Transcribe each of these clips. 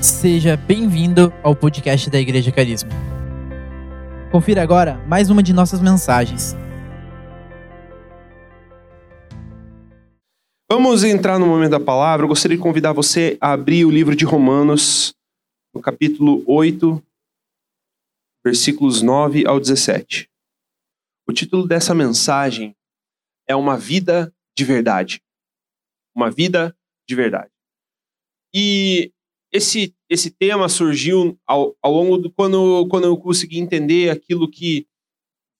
Seja bem-vindo ao podcast da Igreja Carisma. Confira agora mais uma de nossas mensagens. Vamos entrar no momento da palavra. Eu gostaria de convidar você a abrir o livro de Romanos, no capítulo 8, versículos 9 ao 17. O título dessa mensagem é Uma Vida de Verdade. Uma Vida de Verdade. E esse, esse tema surgiu ao, ao longo do quando, quando eu consegui entender aquilo que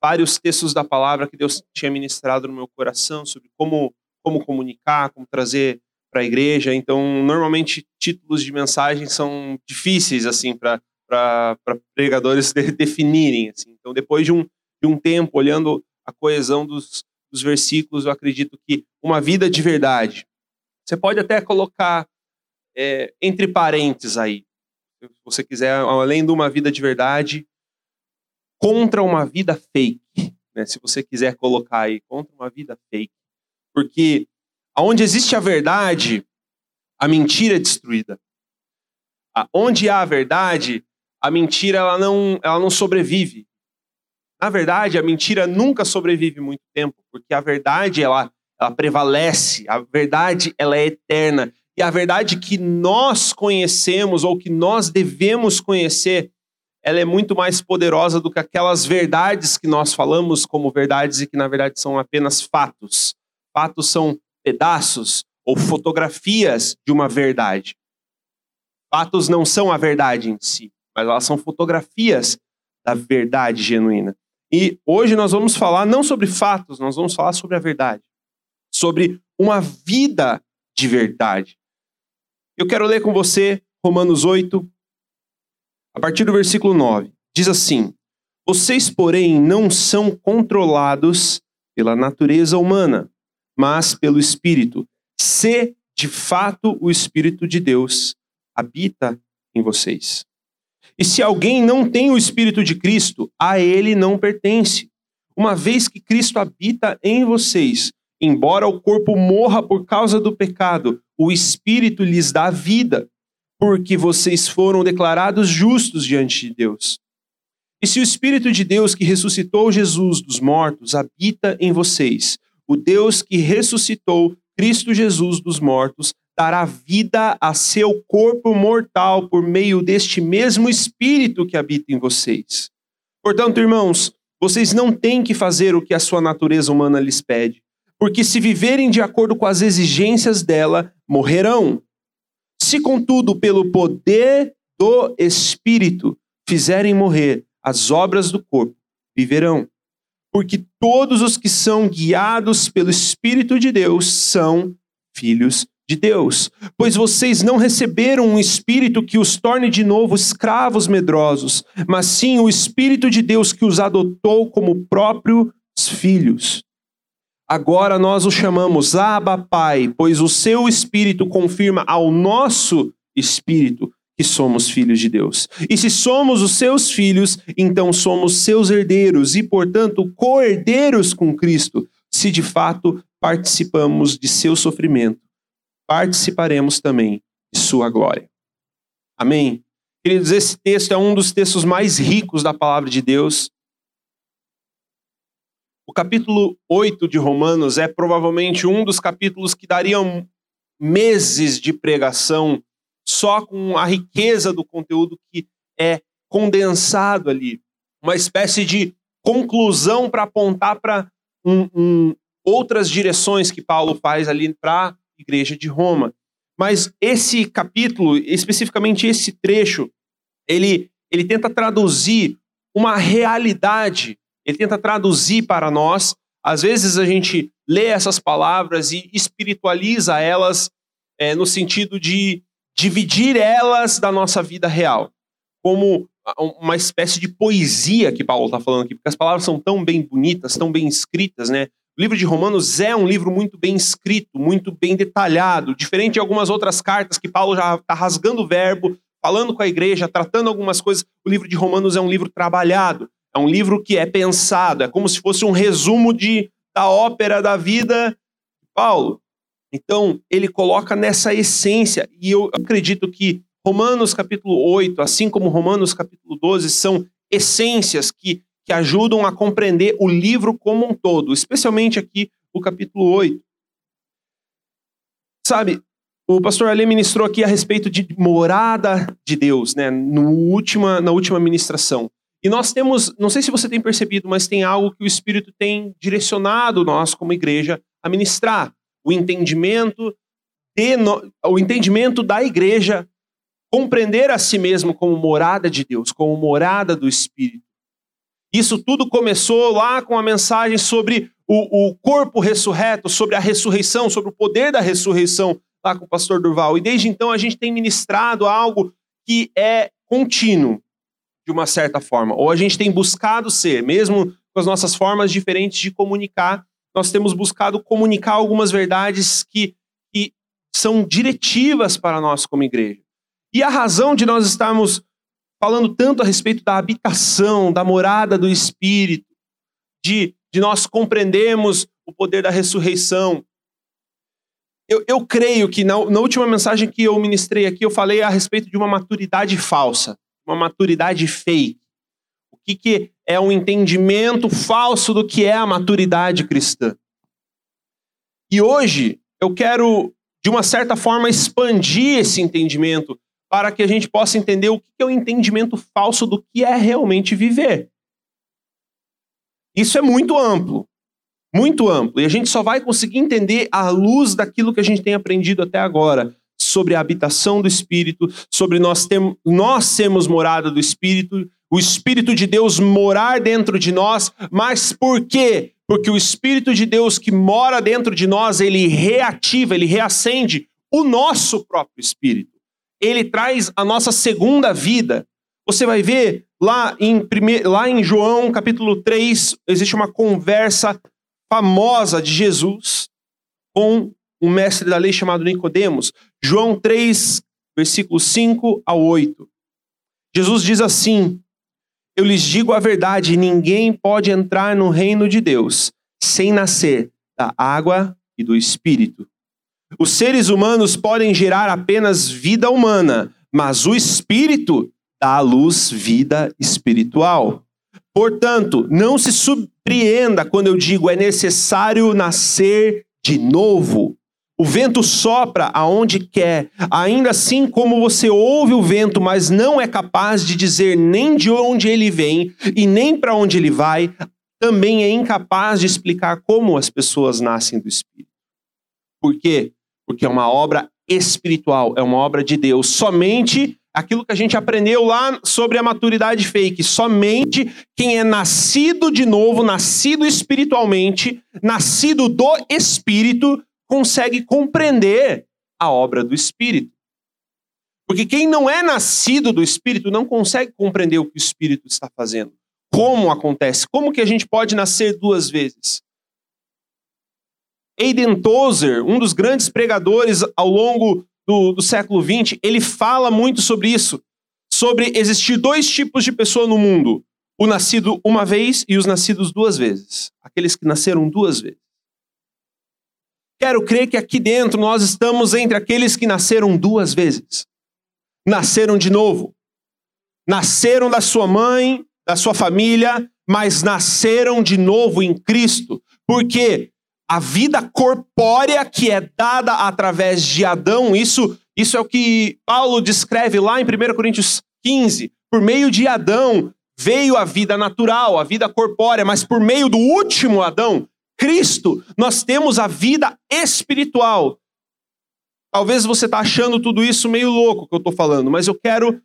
vários textos da palavra que Deus tinha ministrado no meu coração sobre como como comunicar, como trazer para a igreja. Então, normalmente títulos de mensagem são difíceis assim para pregadores de, definirem. Assim. Então, depois de um, de um tempo olhando a coesão dos, dos versículos, eu acredito que uma vida de verdade. Você pode até colocar é, entre parênteses aí, se você quiser, além de uma vida de verdade, contra uma vida fake. Né? Se você quiser colocar aí, contra uma vida fake. Porque onde existe a verdade, a mentira é destruída. Onde há a verdade, a mentira ela não, ela não sobrevive. Na verdade, a mentira nunca sobrevive muito tempo, porque a verdade ela, ela prevalece, a verdade ela é eterna. E a verdade que nós conhecemos ou que nós devemos conhecer, ela é muito mais poderosa do que aquelas verdades que nós falamos como verdades e que na verdade são apenas fatos. Fatos são pedaços ou fotografias de uma verdade. Fatos não são a verdade em si, mas elas são fotografias da verdade genuína. E hoje nós vamos falar não sobre fatos, nós vamos falar sobre a verdade, sobre uma vida de verdade. Eu quero ler com você Romanos 8, a partir do versículo 9. Diz assim: Vocês, porém, não são controlados pela natureza humana mas pelo Espírito. Se de fato o Espírito de Deus habita em vocês. E se alguém não tem o Espírito de Cristo, a ele não pertence. Uma vez que Cristo habita em vocês, embora o corpo morra por causa do pecado, o Espírito lhes dá vida, porque vocês foram declarados justos diante de Deus. E se o Espírito de Deus que ressuscitou Jesus dos mortos habita em vocês, o Deus que ressuscitou Cristo Jesus dos mortos dará vida a seu corpo mortal por meio deste mesmo Espírito que habita em vocês. Portanto, irmãos, vocês não têm que fazer o que a sua natureza humana lhes pede, porque se viverem de acordo com as exigências dela, morrerão. Se, contudo, pelo poder do Espírito fizerem morrer as obras do corpo, viverão porque todos os que são guiados pelo Espírito de Deus são filhos de Deus. Pois vocês não receberam um espírito que os torne de novo escravos medrosos, mas sim o Espírito de Deus que os adotou como próprios filhos. Agora nós o chamamos Abba Pai, pois o seu Espírito confirma ao nosso Espírito que somos filhos de Deus. E se somos os seus filhos, então somos seus herdeiros e, portanto, co-herdeiros com Cristo. Se de fato participamos de seu sofrimento, participaremos também de sua glória. Amém? Queridos, esse texto é um dos textos mais ricos da palavra de Deus. O capítulo 8 de Romanos é provavelmente um dos capítulos que dariam meses de pregação só com a riqueza do conteúdo que é condensado ali. Uma espécie de conclusão para apontar para um, um, outras direções que Paulo faz ali para a igreja de Roma. Mas esse capítulo, especificamente esse trecho, ele, ele tenta traduzir uma realidade, ele tenta traduzir para nós. Às vezes a gente lê essas palavras e espiritualiza elas é, no sentido de dividir elas da nossa vida real, como uma espécie de poesia que Paulo está falando aqui, porque as palavras são tão bem bonitas, tão bem escritas, né? O livro de Romanos é um livro muito bem escrito, muito bem detalhado, diferente de algumas outras cartas que Paulo já está rasgando o verbo, falando com a igreja, tratando algumas coisas. O livro de Romanos é um livro trabalhado, é um livro que é pensado, é como se fosse um resumo de, da ópera da vida de Paulo. Então, ele coloca nessa essência, e eu acredito que Romanos capítulo 8, assim como Romanos capítulo 12, são essências que, que ajudam a compreender o livro como um todo, especialmente aqui o capítulo 8. Sabe, o pastor Ali ministrou aqui a respeito de morada de Deus, né, no última, na última ministração. E nós temos, não sei se você tem percebido, mas tem algo que o Espírito tem direcionado nós como igreja a ministrar. O entendimento, o entendimento da igreja compreender a si mesmo como morada de Deus, como morada do Espírito. Isso tudo começou lá com a mensagem sobre o, o, corpo ressurreto, sobre a ressurreição, sobre o poder da ressurreição, lá com o pastor Durval. E desde então a gente tem ministrado algo que é contínuo, de uma certa forma. Ou a gente tem buscado ser, mesmo com as nossas formas diferentes de comunicar, nós temos buscado comunicar algumas verdades que, que são diretivas para nós como igreja. E a razão de nós estarmos falando tanto a respeito da habitação, da morada do Espírito, de, de nós compreendermos o poder da ressurreição. Eu, eu creio que na, na última mensagem que eu ministrei aqui, eu falei a respeito de uma maturidade falsa, uma maturidade fake. O que, que é um entendimento falso do que é a maturidade cristã. E hoje eu quero, de uma certa forma, expandir esse entendimento para que a gente possa entender o que é o entendimento falso do que é realmente viver. Isso é muito amplo, muito amplo, e a gente só vai conseguir entender à luz daquilo que a gente tem aprendido até agora sobre a habitação do Espírito, sobre nós, tem, nós sermos morada do Espírito, o Espírito de Deus morar dentro de nós, mas por quê? Porque o Espírito de Deus que mora dentro de nós, ele reativa, ele reacende o nosso próprio Espírito ele traz a nossa segunda vida. Você vai ver lá em, prime... lá em João capítulo 3, existe uma conversa famosa de Jesus com um mestre da lei chamado Nicodemos. João 3, versículos 5 a 8. Jesus diz assim: Eu lhes digo a verdade, ninguém pode entrar no reino de Deus sem nascer da água e do espírito. Os seres humanos podem gerar apenas vida humana, mas o espírito dá à luz vida espiritual. Portanto, não se surpreenda quando eu digo é necessário nascer de novo. O vento sopra aonde quer, ainda assim como você ouve o vento, mas não é capaz de dizer nem de onde ele vem e nem para onde ele vai, também é incapaz de explicar como as pessoas nascem do Espírito. Por quê? porque é uma obra espiritual, é uma obra de Deus. Somente aquilo que a gente aprendeu lá sobre a maturidade fake, somente quem é nascido de novo, nascido espiritualmente, nascido do Espírito, consegue compreender a obra do Espírito. Porque quem não é nascido do Espírito não consegue compreender o que o Espírito está fazendo. Como acontece? Como que a gente pode nascer duas vezes? Aiden Tozer, um dos grandes pregadores ao longo do, do século XX, ele fala muito sobre isso, sobre existir dois tipos de pessoa no mundo: o nascido uma vez e os nascidos duas vezes, aqueles que nasceram duas vezes. Quero crer que aqui dentro nós estamos entre aqueles que nasceram duas vezes. Nasceram de novo. Nasceram da sua mãe, da sua família, mas nasceram de novo em Cristo. Porque a vida corpórea que é dada através de Adão, isso, isso é o que Paulo descreve lá em 1 Coríntios 15. Por meio de Adão veio a vida natural, a vida corpórea, mas por meio do último Adão, Cristo, nós temos a vida espiritual. Talvez você está achando tudo isso meio louco que eu estou falando, mas eu quero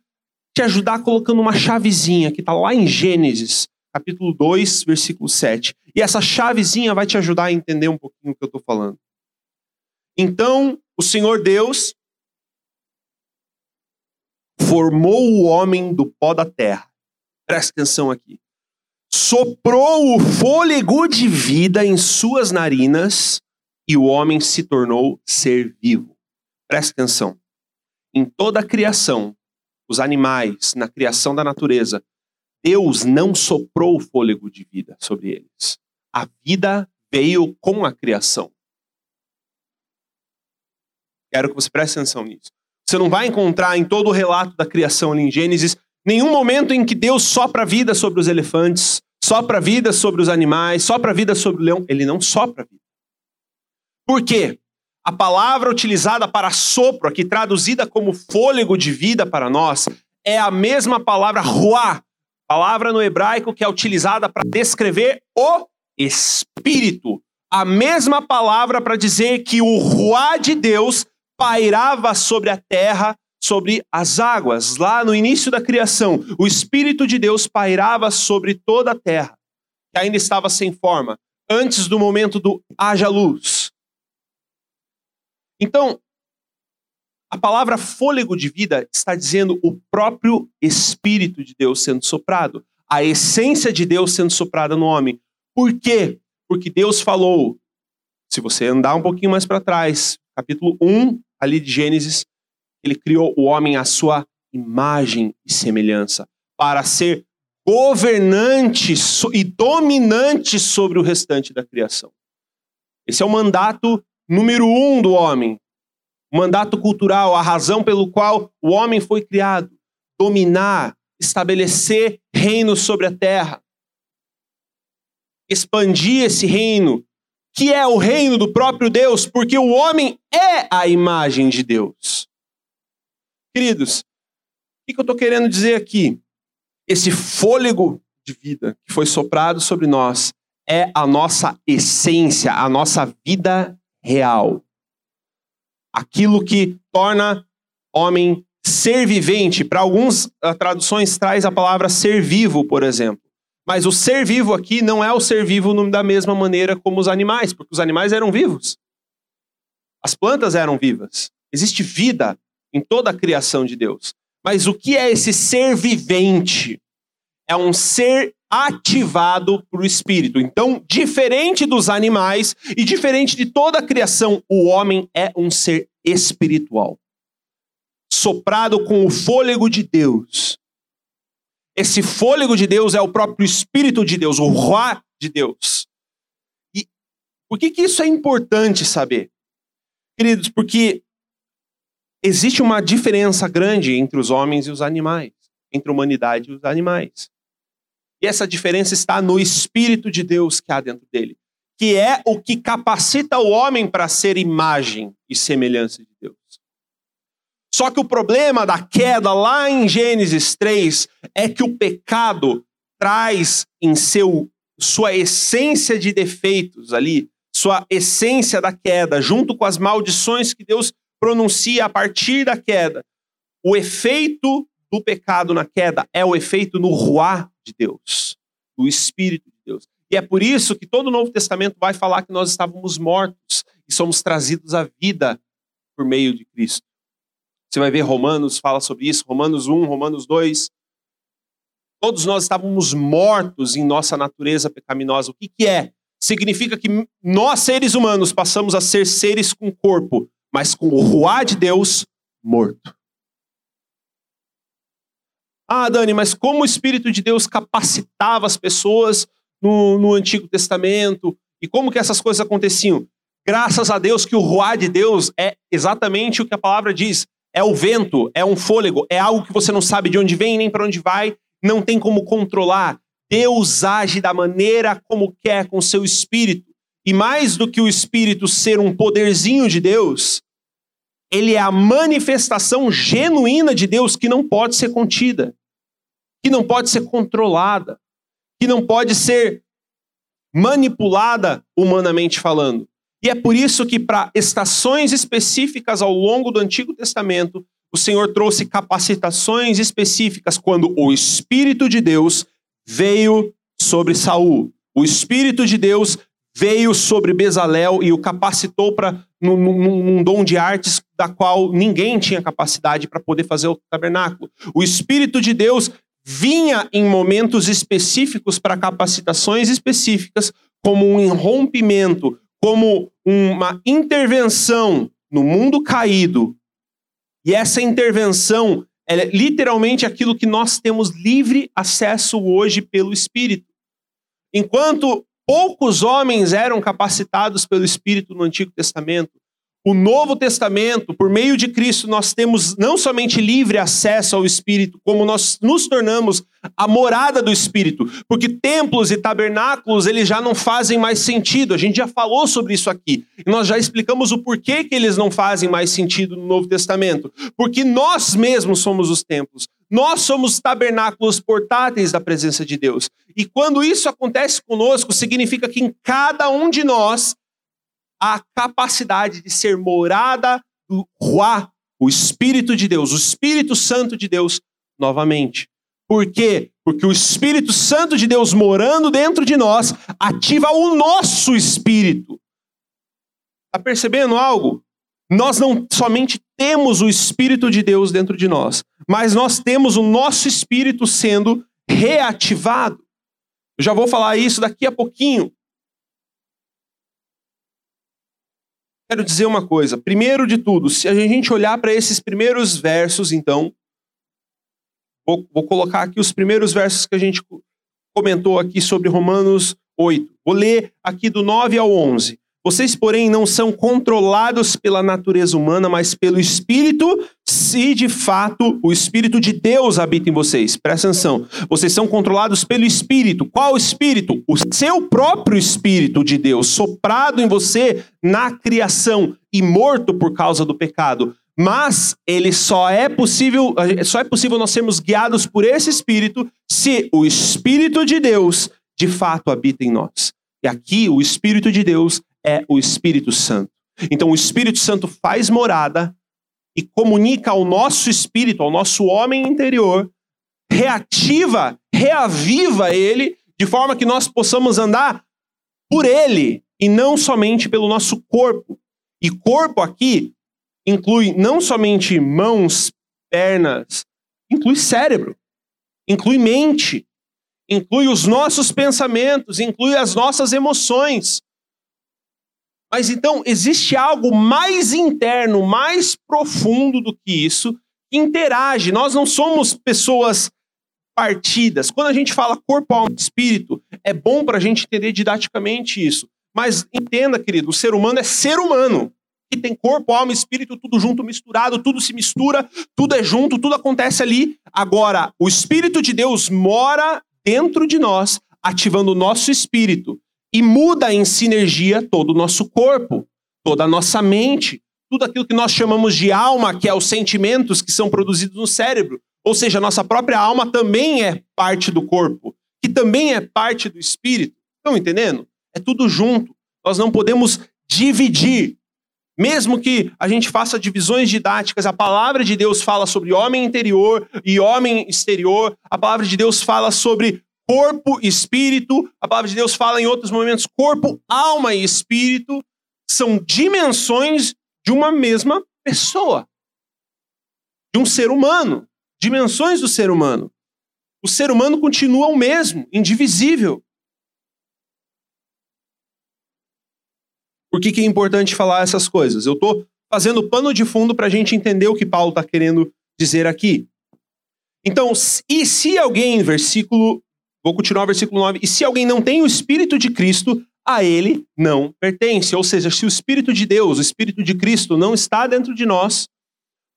te ajudar colocando uma chavezinha que está lá em Gênesis, capítulo 2, versículo 7. E essa chavezinha vai te ajudar a entender um pouquinho o que eu estou falando. Então, o Senhor Deus formou o homem do pó da terra. Presta atenção aqui. Soprou o fôlego de vida em suas narinas e o homem se tornou ser vivo. Presta atenção. Em toda a criação, os animais, na criação da natureza, Deus não soprou o fôlego de vida sobre eles. A vida veio com a criação. Quero que você preste atenção nisso. Você não vai encontrar em todo o relato da criação ali em Gênesis nenhum momento em que Deus sopra vida sobre os elefantes, sopra vida sobre os animais, sopra vida sobre o leão. Ele não sopra vida. Por quê? A palavra utilizada para sopro, aqui traduzida como fôlego de vida para nós, é a mesma palavra ruá, palavra no hebraico que é utilizada para descrever o espírito. A mesma palavra para dizer que o ruá de Deus pairava sobre a terra, sobre as águas. Lá no início da criação, o espírito de Deus pairava sobre toda a terra, que ainda estava sem forma, antes do momento do haja luz. Então, a palavra fôlego de vida está dizendo o próprio Espírito de Deus sendo soprado, a essência de Deus sendo soprada no homem. Por quê? Porque Deus falou, se você andar um pouquinho mais para trás, capítulo 1 ali de Gênesis, ele criou o homem à sua imagem e semelhança, para ser governante e dominante sobre o restante da criação. Esse é o mandato número um do homem mandato cultural, a razão pelo qual o homem foi criado, dominar, estabelecer reino sobre a terra, expandir esse reino, que é o reino do próprio Deus, porque o homem é a imagem de Deus. Queridos, o que eu estou querendo dizer aqui? Esse fôlego de vida que foi soprado sobre nós é a nossa essência, a nossa vida real aquilo que torna homem ser vivente. Para algumas traduções traz a palavra ser vivo, por exemplo. Mas o ser vivo aqui não é o ser vivo da mesma maneira como os animais, porque os animais eram vivos. As plantas eram vivas. Existe vida em toda a criação de Deus. Mas o que é esse ser vivente? É um ser ativado por o espírito. Então, diferente dos animais e diferente de toda a criação, o homem é um ser espiritual. Soprado com o fôlego de Deus. Esse fôlego de Deus é o próprio espírito de Deus, o Ruá de Deus. E por que, que isso é importante saber? Queridos, porque existe uma diferença grande entre os homens e os animais, entre a humanidade e os animais. E essa diferença está no Espírito de Deus que há dentro dele, que é o que capacita o homem para ser imagem e semelhança de Deus. Só que o problema da queda lá em Gênesis 3 é que o pecado traz em seu sua essência de defeitos ali, sua essência da queda, junto com as maldições que Deus pronuncia a partir da queda. O efeito do pecado na queda é o efeito no ruá de Deus, do Espírito de Deus. E é por isso que todo o Novo Testamento vai falar que nós estávamos mortos e somos trazidos à vida por meio de Cristo. Você vai ver Romanos fala sobre isso, Romanos 1, Romanos 2. Todos nós estávamos mortos em nossa natureza pecaminosa. O que, que é? Significa que nós, seres humanos, passamos a ser seres com corpo, mas com o ruá de Deus morto. Ah, Dani, mas como o Espírito de Deus capacitava as pessoas no, no Antigo Testamento e como que essas coisas aconteciam? Graças a Deus que o ruá de Deus é exatamente o que a palavra diz. É o vento, é um fôlego, é algo que você não sabe de onde vem nem para onde vai, não tem como controlar. Deus age da maneira como quer com seu espírito. E mais do que o espírito ser um poderzinho de Deus, ele é a manifestação genuína de Deus que não pode ser contida, que não pode ser controlada, que não pode ser manipulada humanamente falando. E é por isso que, para estações específicas ao longo do Antigo Testamento, o Senhor trouxe capacitações específicas quando o Espírito de Deus veio sobre Saul. O Espírito de Deus veio sobre Bezalel e o capacitou para num, num, dom de artes da qual ninguém tinha capacidade para poder fazer o tabernáculo. O Espírito de Deus vinha em momentos específicos para capacitações específicas, como um rompimento, como uma intervenção no mundo caído. E essa intervenção é literalmente aquilo que nós temos livre acesso hoje pelo Espírito. Enquanto poucos homens eram capacitados pelo Espírito no Antigo Testamento. o Novo Testamento, por meio de Cristo, nós temos não somente livre acesso ao Espírito, como nós nos tornamos a morada do Espírito, porque templos e tabernáculos eles já não fazem mais sentido. A gente já falou sobre isso aqui. E nós já explicamos o porquê que eles não fazem mais sentido no Novo Testamento. Porque nós mesmos somos os templos. Nós somos tabernáculos portáteis da presença de Deus. E quando isso acontece conosco, significa que em cada um de nós a capacidade de ser morada do Ruá, o Espírito de Deus, o Espírito Santo de Deus, novamente. Por quê? Porque o Espírito Santo de Deus morando dentro de nós ativa o nosso espírito. Está percebendo algo? Nós não somente temos o Espírito de Deus dentro de nós, mas nós temos o nosso espírito sendo reativado. Eu já vou falar isso daqui a pouquinho. quero dizer uma coisa. Primeiro de tudo, se a gente olhar para esses primeiros versos, então, vou, vou, colocar aqui os primeiros versos que a gente comentou aqui sobre Romanos 8. Vou ler aqui do 9 ao 11. Vocês, porém, não são controlados pela natureza humana, mas pelo Espírito, se de fato o Espírito de Deus habita em vocês. Presta atenção. Vocês são controlados pelo Espírito. Qual Espírito? O seu próprio Espírito de Deus, soprado em você na criação e morto por causa do pecado. Mas ele só é possível, só é possível nós sermos guiados por esse Espírito se o Espírito de Deus de fato habita em nós. E aqui o Espírito de Deus é o Espírito Santo. Então o Espírito Santo faz morada e comunica ao nosso espírito, ao nosso homem interior, reativa, reaviva ele, de forma que nós possamos andar por ele e não somente pelo nosso corpo. E corpo aqui inclui não somente mãos, pernas, inclui cérebro, inclui mente, inclui os nossos pensamentos, inclui as nossas emoções. Mas então existe algo mais interno, mais profundo do que isso, que interage. Nós não somos pessoas partidas. Quando a gente fala corpo, alma e espírito, é bom para a gente entender didaticamente isso. Mas entenda, querido, o ser humano é ser humano. Que tem corpo, alma e espírito, tudo junto, misturado, tudo se mistura, tudo é junto, tudo acontece ali. Agora, o Espírito de Deus mora dentro de nós, ativando o nosso espírito e muda em sinergia todo o nosso corpo, toda a nossa mente, tudo aquilo que nós chamamos de alma, que é os sentimentos que são produzidos no cérebro. Ou seja, a nossa própria alma também é parte do corpo, que também é parte do espírito. Estão entendendo? É tudo junto. Nós não podemos dividir. Mesmo que a gente faça divisões didáticas, a palavra de Deus fala sobre homem interior e homem exterior, a palavra de Deus fala sobre corpo, espírito. A palavra de Deus fala em outros momentos corpo, alma e espírito são dimensões de uma mesma pessoa, de um ser humano, dimensões do ser humano. O ser humano continua o mesmo, indivisível. Por que, que é importante falar essas coisas? Eu estou fazendo pano de fundo para a gente entender o que Paulo está querendo dizer aqui. Então, e se alguém, versículo Vou continuar o versículo 9. E se alguém não tem o Espírito de Cristo, a ele não pertence. Ou seja, se o Espírito de Deus, o Espírito de Cristo, não está dentro de nós,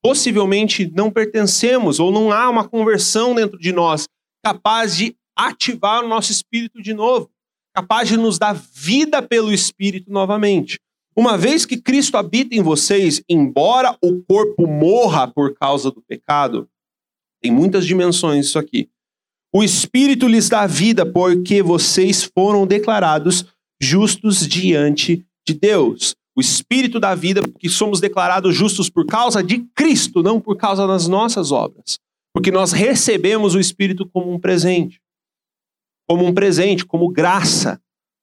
possivelmente não pertencemos ou não há uma conversão dentro de nós capaz de ativar o nosso espírito de novo, capaz de nos dar vida pelo espírito novamente. Uma vez que Cristo habita em vocês, embora o corpo morra por causa do pecado, tem muitas dimensões isso aqui. O Espírito lhes dá vida porque vocês foram declarados justos diante de Deus. O Espírito dá vida porque somos declarados justos por causa de Cristo, não por causa das nossas obras. Porque nós recebemos o Espírito como um presente. Como um presente, como graça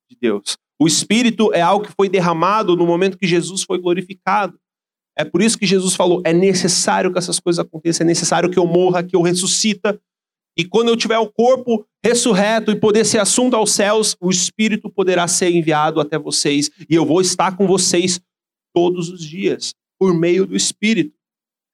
de Deus. O Espírito é algo que foi derramado no momento que Jesus foi glorificado. É por isso que Jesus falou: é necessário que essas coisas aconteçam, é necessário que eu morra, que eu ressuscita, e quando eu tiver o corpo ressurreto e poder ser assunto aos céus, o Espírito poderá ser enviado até vocês. E eu vou estar com vocês todos os dias, por meio do Espírito.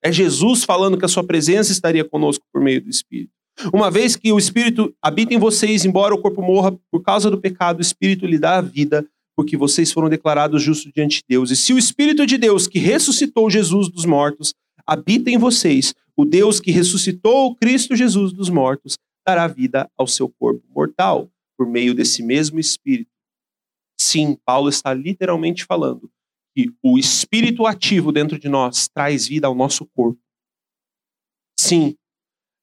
É Jesus falando que a sua presença estaria conosco por meio do Espírito. Uma vez que o Espírito habita em vocês, embora o corpo morra por causa do pecado, o Espírito lhe dá a vida, porque vocês foram declarados justos diante de Deus. E se o Espírito de Deus que ressuscitou Jesus dos mortos habita em vocês, o Deus que ressuscitou Cristo Jesus dos mortos dará vida ao seu corpo mortal por meio desse mesmo Espírito. Sim, Paulo está literalmente falando que o Espírito ativo dentro de nós traz vida ao nosso corpo. Sim,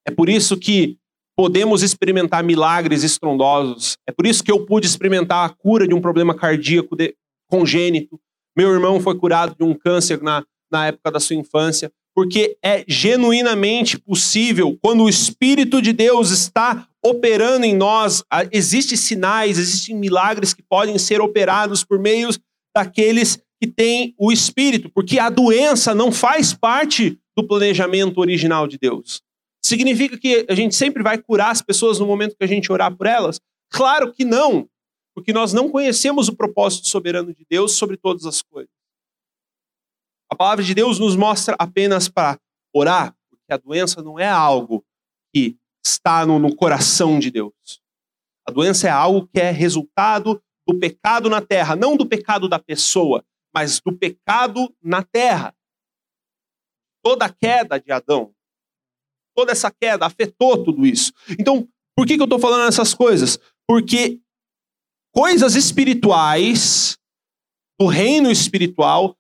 é por isso que podemos experimentar milagres estrondosos. É por isso que eu pude experimentar a cura de um problema cardíaco de, congênito. Meu irmão foi curado de um câncer na, na época da sua infância. Porque é genuinamente possível, quando o Espírito de Deus está operando em nós, existem sinais, existem milagres que podem ser operados por meio daqueles que têm o Espírito, porque a doença não faz parte do planejamento original de Deus. Significa que a gente sempre vai curar as pessoas no momento que a gente orar por elas? Claro que não, porque nós não conhecemos o propósito soberano de Deus sobre todas as coisas. A palavra de Deus nos mostra apenas para orar, porque a doença não é algo que está no, no coração de Deus. A doença é algo que é resultado do pecado na terra, não do pecado da pessoa, mas do pecado na terra. Toda a queda de Adão toda essa queda afetou tudo isso. Então, por que, que eu estou falando essas coisas? Porque coisas espirituais, do reino espiritual,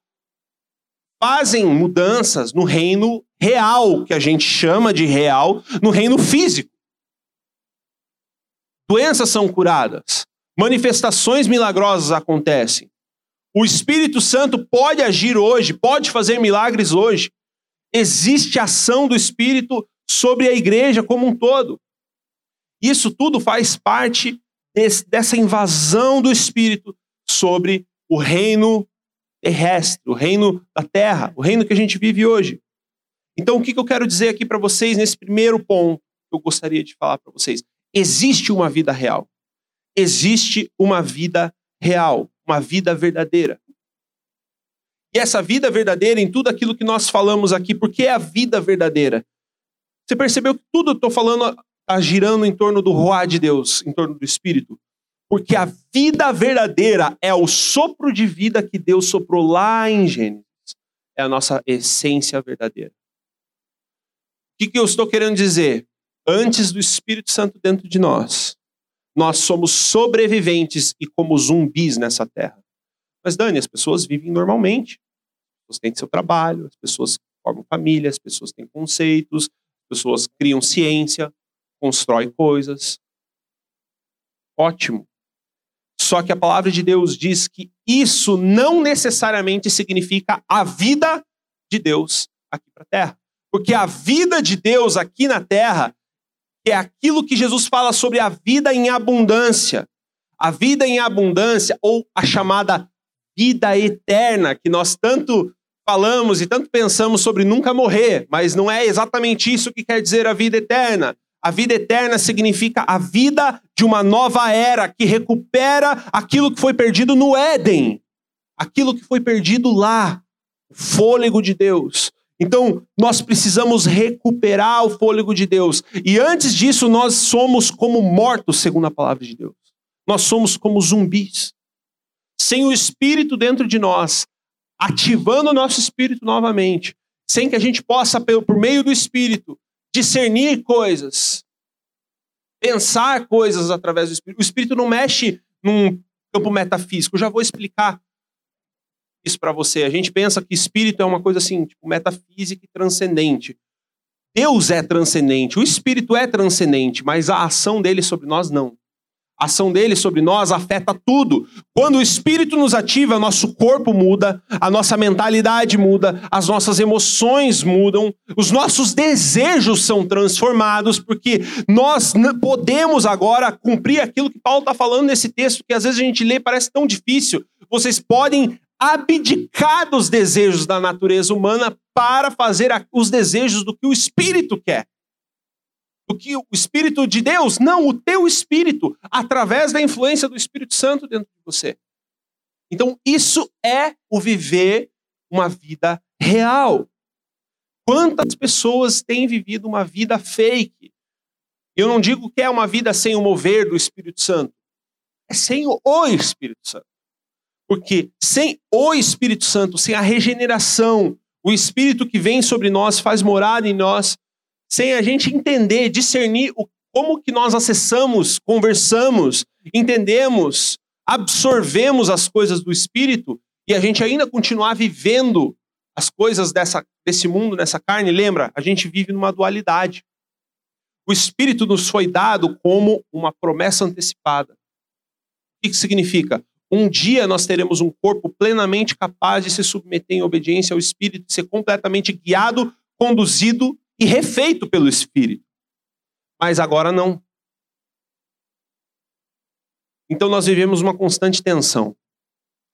fazem mudanças no reino real, que a gente chama de real, no reino físico. Doenças são curadas, manifestações milagrosas acontecem. O Espírito Santo pode agir hoje, pode fazer milagres hoje. Existe ação do Espírito sobre a igreja como um todo. Isso tudo faz parte desse, dessa invasão do Espírito sobre o reino terrestre, o reino da terra, o reino que a gente vive hoje. Então, o que eu quero dizer aqui para vocês nesse primeiro ponto que eu gostaria de falar para vocês? Existe uma vida real. Existe uma vida real, uma vida verdadeira. E essa vida verdadeira em tudo aquilo que nós falamos aqui, porque é a vida verdadeira? Você percebeu que tudo eu estou falando está girando em torno do Roá de Deus, em torno do Espírito? Porque a vida verdadeira é o sopro de vida que Deus soprou lá em Gênesis. É a nossa essência verdadeira. O que, que eu estou querendo dizer? Antes do Espírito Santo dentro de nós, nós somos sobreviventes e como zumbis nessa terra. Mas, Dani, as pessoas vivem normalmente. As pessoas têm seu trabalho, as pessoas formam família, as pessoas têm conceitos, pessoas criam ciência, constroem coisas. Ótimo. Só que a palavra de Deus diz que isso não necessariamente significa a vida de Deus aqui para a terra. Porque a vida de Deus aqui na terra é aquilo que Jesus fala sobre a vida em abundância. A vida em abundância, ou a chamada vida eterna, que nós tanto falamos e tanto pensamos sobre nunca morrer, mas não é exatamente isso que quer dizer a vida eterna. A vida eterna significa a vida de uma nova era que recupera aquilo que foi perdido no Éden, aquilo que foi perdido lá, o fôlego de Deus. Então, nós precisamos recuperar o fôlego de Deus. E antes disso, nós somos como mortos, segundo a palavra de Deus. Nós somos como zumbis. Sem o Espírito dentro de nós, ativando o nosso espírito novamente, sem que a gente possa, por meio do espírito, discernir coisas, pensar coisas através do espírito. O espírito não mexe num campo metafísico. Eu já vou explicar isso para você. A gente pensa que espírito é uma coisa assim, tipo metafísica e transcendente. Deus é transcendente, o espírito é transcendente, mas a ação dele sobre nós não. A ação dele sobre nós afeta tudo. Quando o Espírito nos ativa, nosso corpo muda, a nossa mentalidade muda, as nossas emoções mudam, os nossos desejos são transformados, porque nós podemos agora cumprir aquilo que Paulo está falando nesse texto, que às vezes a gente lê e parece tão difícil. Vocês podem abdicar dos desejos da natureza humana para fazer os desejos do que o Espírito quer do que o Espírito de Deus? Não, o teu Espírito, através da influência do Espírito Santo dentro de você. Então, isso é o viver uma vida real. Quantas pessoas têm vivido uma vida fake? Eu não digo que é uma vida sem o mover do Espírito Santo. É sem o Espírito Santo. Porque sem o Espírito Santo, sem a regeneração, o Espírito que vem sobre nós, faz morada em nós, sem a gente entender, discernir o, como que nós acessamos, conversamos, entendemos, absorvemos as coisas do Espírito e a gente ainda continuar vivendo as coisas dessa, desse mundo, nessa carne, lembra? A gente vive numa dualidade. O Espírito nos foi dado como uma promessa antecipada. O que, que significa? Um dia nós teremos um corpo plenamente capaz de se submeter em obediência ao Espírito, de ser completamente guiado, conduzido e refeito pelo Espírito. Mas agora não. Então nós vivemos uma constante tensão.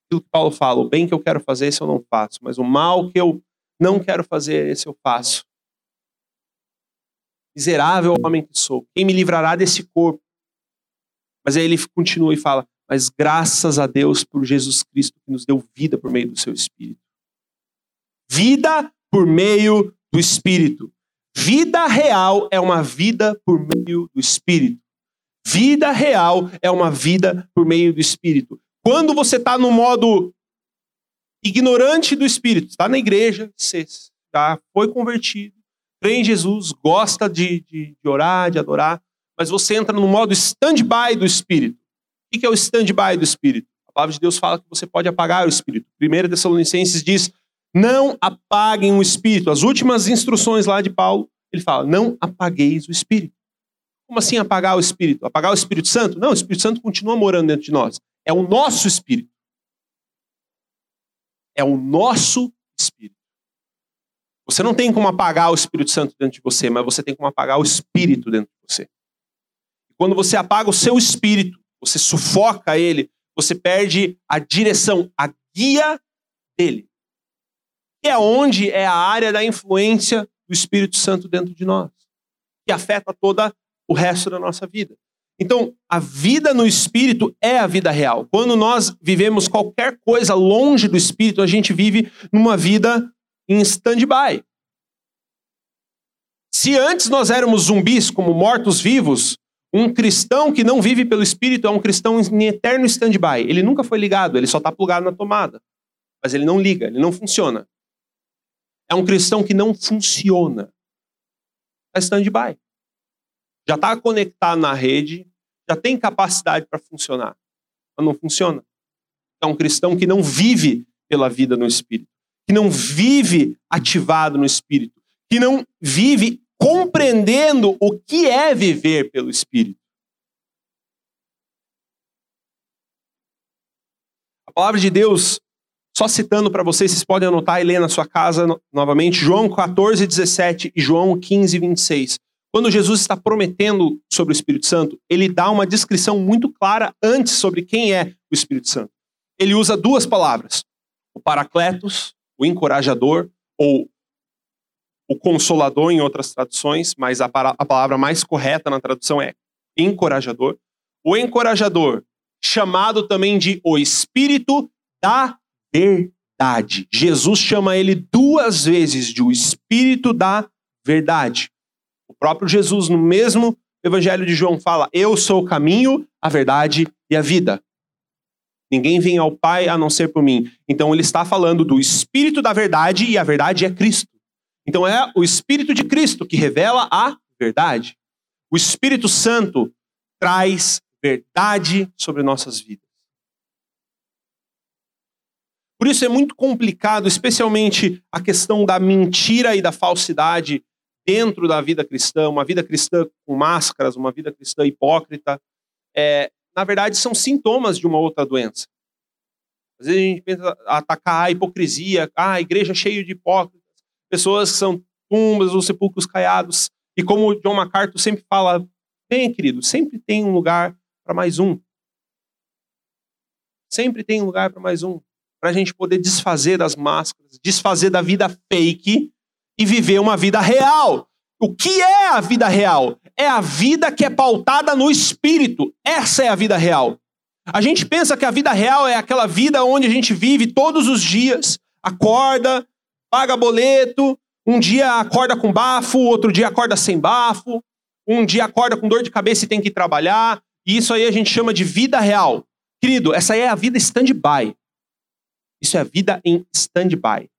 Aquilo que Paulo fala, o bem que eu quero fazer, esse eu não faço, mas o mal que eu não quero fazer, esse eu faço. Miserável homem que sou, quem me livrará desse corpo? Mas aí ele continua e fala: Mas graças a Deus por Jesus Cristo que nos deu vida por meio do seu Espírito. Vida por meio do Espírito. Vida real é uma vida por meio do Espírito. Vida real é uma vida por meio do Espírito. Quando você está no modo ignorante do Espírito, está na igreja, você já foi convertido, crê em Jesus, gosta de, de, de orar, de adorar, mas você entra no modo stand-by do Espírito. O que é o stand-by do Espírito? A palavra de Deus fala que você pode apagar o Espírito. 1 Tessalonicenses diz: não apaguem o Espírito. As últimas instruções lá de Paulo, ele fala: não apagueis o Espírito. Como assim apagar o Espírito? Apagar o Espírito Santo? Não, o Espírito Santo continua morando dentro de nós. É o nosso Espírito. É o nosso Espírito. Você não tem como apagar o Espírito Santo dentro de você, mas você tem como apagar o Espírito dentro de você. E quando você apaga o seu Espírito, você sufoca ele, você perde a direção, a guia dele. É onde é a área da influência do Espírito Santo dentro de nós, que afeta toda o resto da nossa vida. Então, a vida no espírito é a vida real. Quando nós vivemos qualquer coisa longe do espírito, a gente vive numa vida em stand-by. Se antes nós éramos zumbis, como mortos-vivos, um cristão que não vive pelo espírito é um cristão em eterno stand-by. Ele nunca foi ligado, ele só está plugado na tomada. Mas ele não liga, ele não funciona. É um cristão que não funciona. É stand-by já está conectado na rede, já tem capacidade para funcionar, mas não funciona. É um cristão que não vive pela vida no Espírito, que não vive ativado no Espírito, que não vive compreendendo o que é viver pelo Espírito. A palavra de Deus, só citando para vocês, vocês podem anotar e ler na sua casa novamente, João 14, 17 e João 15, 26. Quando Jesus está prometendo sobre o Espírito Santo, ele dá uma descrição muito clara antes sobre quem é o Espírito Santo. Ele usa duas palavras: o Paracletos, o encorajador, ou o consolador em outras traduções, mas a, a palavra mais correta na tradução é encorajador. O encorajador, chamado também de o Espírito da Verdade. Jesus chama ele duas vezes de o Espírito da Verdade. O próprio Jesus, no mesmo Evangelho de João, fala: Eu sou o caminho, a verdade e a vida. Ninguém vem ao Pai a não ser por mim. Então ele está falando do Espírito da verdade e a verdade é Cristo. Então é o Espírito de Cristo que revela a verdade. O Espírito Santo traz verdade sobre nossas vidas. Por isso é muito complicado, especialmente a questão da mentira e da falsidade dentro da vida cristã, uma vida cristã com máscaras, uma vida cristã hipócrita, é, na verdade são sintomas de uma outra doença. Às vezes a gente pensa atacar a hipocrisia, ah, a igreja cheia de hipócritas, pessoas que são tumbas ou sepulcros caiados. E como John MacArthur sempre fala, bem, querido, sempre tem um lugar para mais um. Sempre tem um lugar para mais um. Para a gente poder desfazer das máscaras, desfazer da vida fake e viver uma vida real. O que é a vida real? É a vida que é pautada no espírito. Essa é a vida real. A gente pensa que a vida real é aquela vida onde a gente vive todos os dias, acorda, paga boleto, um dia acorda com bafo, outro dia acorda sem bafo, um dia acorda com dor de cabeça e tem que trabalhar. E isso aí a gente chama de vida real. Querido, essa aí é a vida stand-by. Isso é vida em stand-by.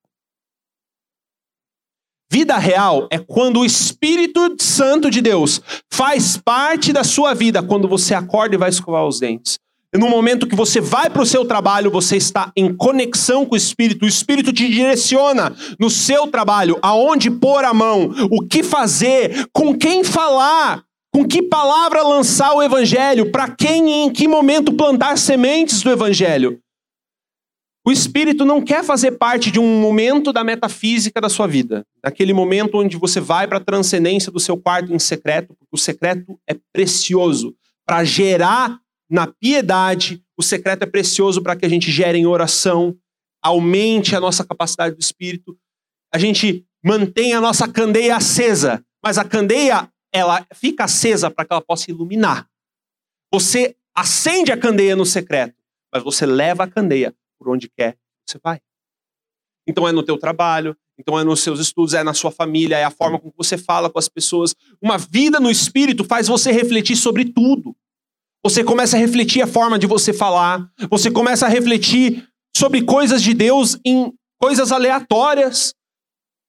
Vida real é quando o Espírito Santo de Deus faz parte da sua vida quando você acorda e vai escovar os dentes. E no momento que você vai para o seu trabalho, você está em conexão com o Espírito. O Espírito te direciona no seu trabalho, aonde pôr a mão, o que fazer, com quem falar, com que palavra lançar o Evangelho, para quem e em que momento plantar sementes do Evangelho. O espírito não quer fazer parte de um momento da metafísica da sua vida, daquele momento onde você vai para a transcendência do seu quarto em secreto, porque o secreto é precioso para gerar na piedade, o secreto é precioso para que a gente gere em oração, aumente a nossa capacidade do espírito, a gente mantenha a nossa candeia acesa, mas a candeia ela fica acesa para que ela possa iluminar. Você acende a candeia no secreto, mas você leva a candeia por onde quer que você vai. Então é no teu trabalho, então é nos seus estudos, é na sua família, é a forma como você fala com as pessoas. Uma vida no espírito faz você refletir sobre tudo. Você começa a refletir a forma de você falar, você começa a refletir sobre coisas de Deus em coisas aleatórias.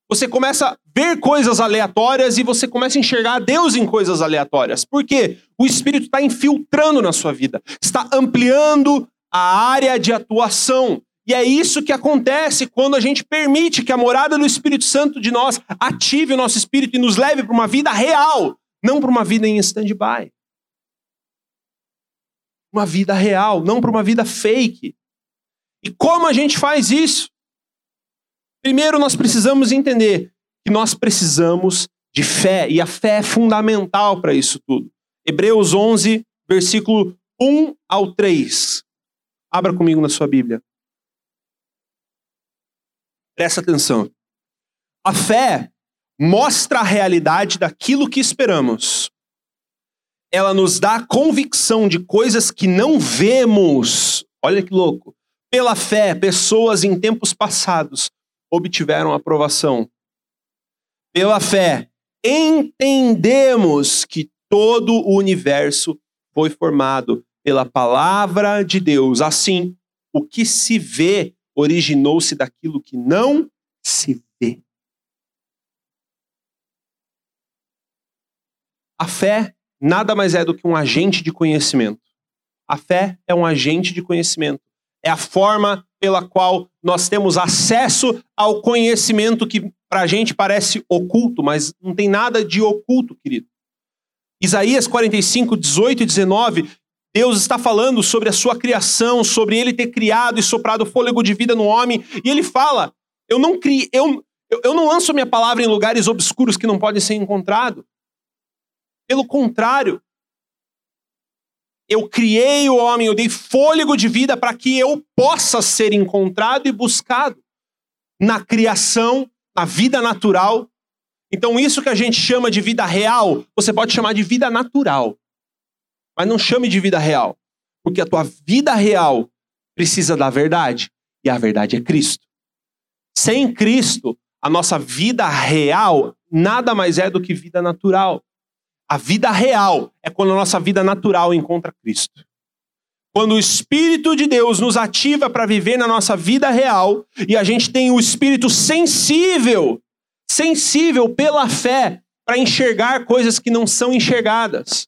Você começa a ver coisas aleatórias e você começa a enxergar Deus em coisas aleatórias. Por quê? O Espírito está infiltrando na sua vida, está ampliando a área de atuação. E é isso que acontece quando a gente permite que a morada do Espírito Santo de nós ative o nosso espírito e nos leve para uma vida real, não para uma vida em stand-by. Uma vida real, não para uma vida fake. E como a gente faz isso? Primeiro, nós precisamos entender que nós precisamos de fé, e a fé é fundamental para isso tudo. Hebreus 11, versículo 1 ao 3. Abra comigo na sua Bíblia. Presta atenção. A fé mostra a realidade daquilo que esperamos. Ela nos dá a convicção de coisas que não vemos. Olha que louco. Pela fé, pessoas em tempos passados obtiveram aprovação. Pela fé, entendemos que todo o universo foi formado pela palavra de Deus. Assim, o que se vê originou-se daquilo que não se vê. A fé nada mais é do que um agente de conhecimento. A fé é um agente de conhecimento. É a forma pela qual nós temos acesso ao conhecimento que para a gente parece oculto, mas não tem nada de oculto, querido. Isaías 45, 18 e 19 Deus está falando sobre a sua criação, sobre ele ter criado e soprado fôlego de vida no homem, e ele fala: Eu não crio, eu, eu não lanço minha palavra em lugares obscuros que não podem ser encontrados. Pelo contrário, eu criei o homem, eu dei fôlego de vida para que eu possa ser encontrado e buscado na criação, na vida natural. Então, isso que a gente chama de vida real, você pode chamar de vida natural. Mas não chame de vida real. Porque a tua vida real precisa da verdade. E a verdade é Cristo. Sem Cristo, a nossa vida real nada mais é do que vida natural. A vida real é quando a nossa vida natural encontra Cristo. Quando o Espírito de Deus nos ativa para viver na nossa vida real e a gente tem o Espírito sensível, sensível pela fé para enxergar coisas que não são enxergadas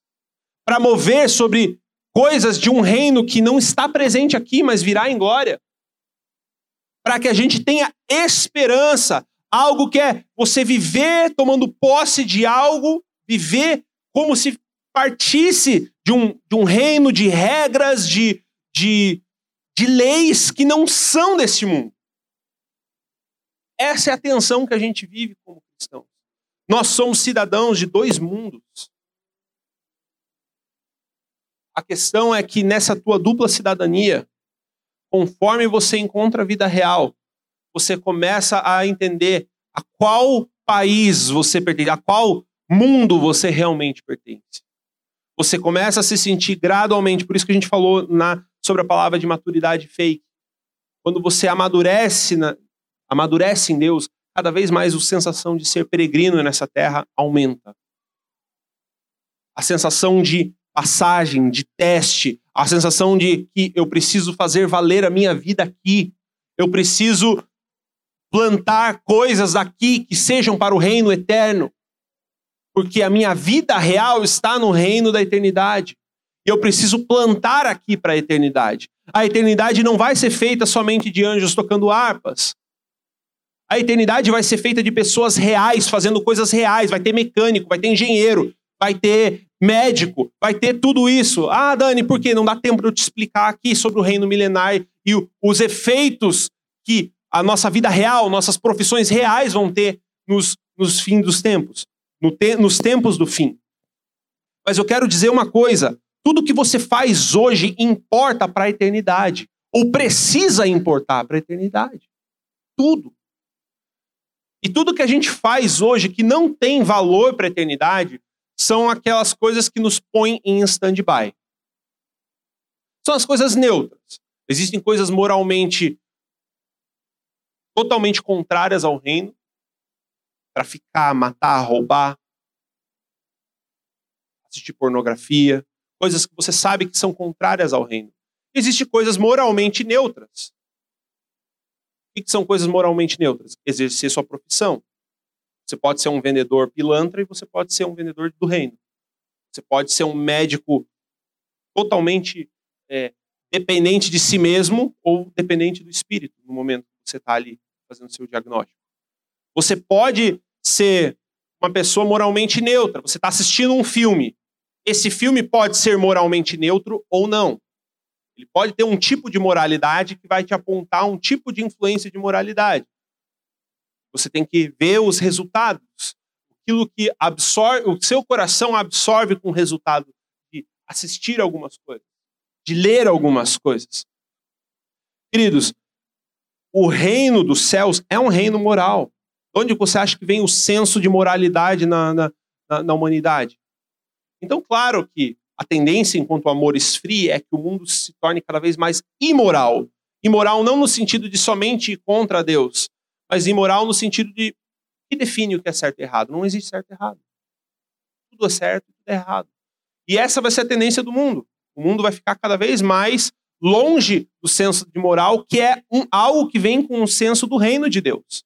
para mover sobre coisas de um reino que não está presente aqui, mas virá em glória. Para que a gente tenha esperança, algo que é você viver tomando posse de algo, viver como se partisse de um, de um reino de regras, de, de, de leis que não são desse mundo. Essa é a tensão que a gente vive como cristãos. Nós somos cidadãos de dois mundos. A questão é que nessa tua dupla cidadania, conforme você encontra a vida real, você começa a entender a qual país você pertence, a qual mundo você realmente pertence. Você começa a se sentir gradualmente, por isso que a gente falou na, sobre a palavra de maturidade fake. Quando você amadurece, na, amadurece em Deus, cada vez mais a sensação de ser peregrino nessa terra aumenta. A sensação de passagem, de teste, a sensação de que eu preciso fazer valer a minha vida aqui. Eu preciso plantar coisas aqui que sejam para o reino eterno. Porque a minha vida real está no reino da eternidade. E eu preciso plantar aqui para a eternidade. A eternidade não vai ser feita somente de anjos tocando harpas. A eternidade vai ser feita de pessoas reais, fazendo coisas reais. Vai ter mecânico, vai ter engenheiro, vai ter médico, vai ter tudo isso. Ah, Dani, por quê? Não dá tempo de eu te explicar aqui sobre o reino milenar e os efeitos que a nossa vida real, nossas profissões reais vão ter nos, nos fins dos tempos, no te, nos tempos do fim. Mas eu quero dizer uma coisa: tudo que você faz hoje importa para a eternidade, ou precisa importar para a eternidade. Tudo. E tudo que a gente faz hoje que não tem valor para a eternidade são aquelas coisas que nos põem em stand-by. São as coisas neutras. Existem coisas moralmente totalmente contrárias ao reino traficar, matar, roubar, assistir pornografia, coisas que você sabe que são contrárias ao reino. Existem coisas moralmente neutras. O que são coisas moralmente neutras? Exercer sua profissão. Você pode ser um vendedor pilantra e você pode ser um vendedor do reino. Você pode ser um médico totalmente é, dependente de si mesmo ou dependente do espírito no momento que você está ali fazendo seu diagnóstico. Você pode ser uma pessoa moralmente neutra. Você está assistindo um filme. Esse filme pode ser moralmente neutro ou não. Ele pode ter um tipo de moralidade que vai te apontar um tipo de influência de moralidade. Você tem que ver os resultados. Aquilo que absorve, o seu coração absorve com o resultado de assistir algumas coisas, de ler algumas coisas. Queridos, o reino dos céus é um reino moral. Onde você acha que vem o senso de moralidade na, na, na, na humanidade? Então, claro que a tendência, enquanto o amor esfria, é que o mundo se torne cada vez mais imoral. Imoral não no sentido de somente ir contra Deus, mas imoral no sentido de que define o que é certo e errado. Não existe certo e errado. Tudo é certo, tudo é errado. E essa vai ser a tendência do mundo. O mundo vai ficar cada vez mais longe do senso de moral, que é um, algo que vem com o senso do reino de Deus.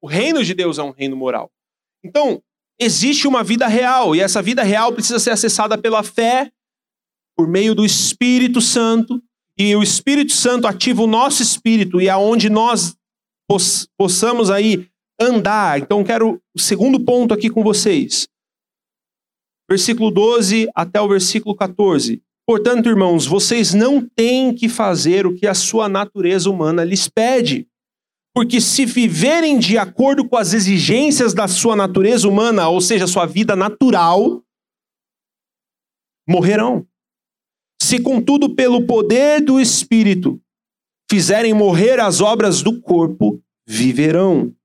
O reino de Deus é um reino moral. Então, existe uma vida real, e essa vida real precisa ser acessada pela fé, por meio do Espírito Santo, e o Espírito Santo ativa o nosso espírito, e aonde nós possamos aí andar. Então, quero o segundo ponto aqui com vocês. Versículo 12 até o versículo 14. Portanto, irmãos, vocês não têm que fazer o que a sua natureza humana lhes pede. Porque se viverem de acordo com as exigências da sua natureza humana, ou seja, sua vida natural, morrerão. Se, contudo, pelo poder do Espírito fizerem morrer as obras do corpo, viverão.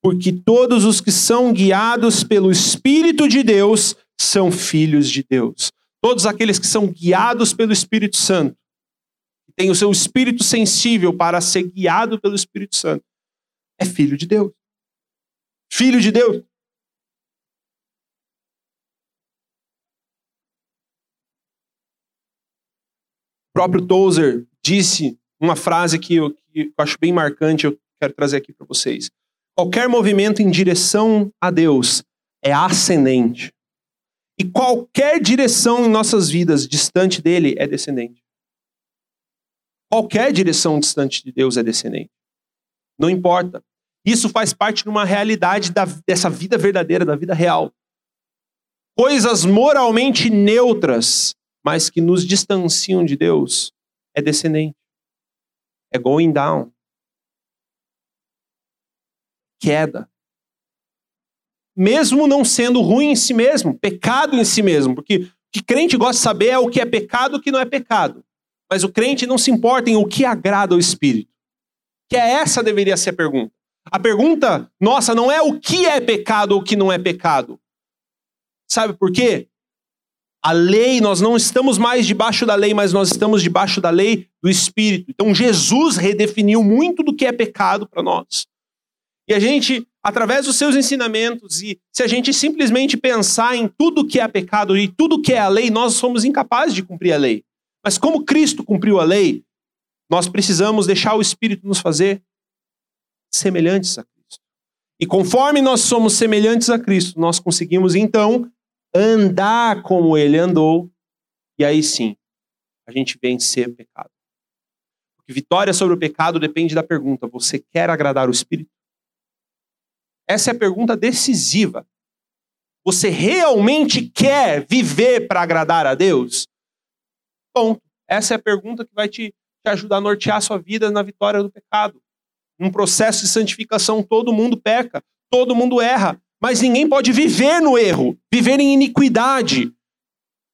Porque todos os que são guiados pelo Espírito de Deus são filhos de Deus. Todos aqueles que são guiados pelo Espírito Santo, têm o seu espírito sensível para ser guiado pelo Espírito Santo, é filho de Deus. Filho de Deus. O próprio Tozer disse uma frase que eu, que eu acho bem marcante, eu quero trazer aqui para vocês. Qualquer movimento em direção a Deus é ascendente. E qualquer direção em nossas vidas distante dele é descendente. Qualquer direção distante de Deus é descendente. Não importa. Isso faz parte de uma realidade da, dessa vida verdadeira, da vida real. Coisas moralmente neutras, mas que nos distanciam de Deus, é descendente é going down. Queda. Mesmo não sendo ruim em si mesmo, pecado em si mesmo, porque o que crente gosta de saber é o que é pecado e o que não é pecado. Mas o crente não se importa em o que agrada ao Espírito. Que é essa deveria ser a pergunta. A pergunta nossa não é o que é pecado ou o que não é pecado. Sabe por quê? A lei, nós não estamos mais debaixo da lei, mas nós estamos debaixo da lei do Espírito. Então Jesus redefiniu muito do que é pecado para nós. E a gente, através dos seus ensinamentos, e se a gente simplesmente pensar em tudo que é pecado e tudo que é a lei, nós somos incapazes de cumprir a lei. Mas como Cristo cumpriu a lei, nós precisamos deixar o Espírito nos fazer semelhantes a Cristo. E conforme nós somos semelhantes a Cristo, nós conseguimos então andar como ele andou, e aí sim, a gente vencer o pecado. Porque vitória sobre o pecado depende da pergunta: você quer agradar o Espírito? Essa é a pergunta decisiva. Você realmente quer viver para agradar a Deus? Ponto. Essa é a pergunta que vai te, te ajudar a nortear a sua vida na vitória do pecado. Num processo de santificação, todo mundo peca, todo mundo erra, mas ninguém pode viver no erro, viver em iniquidade,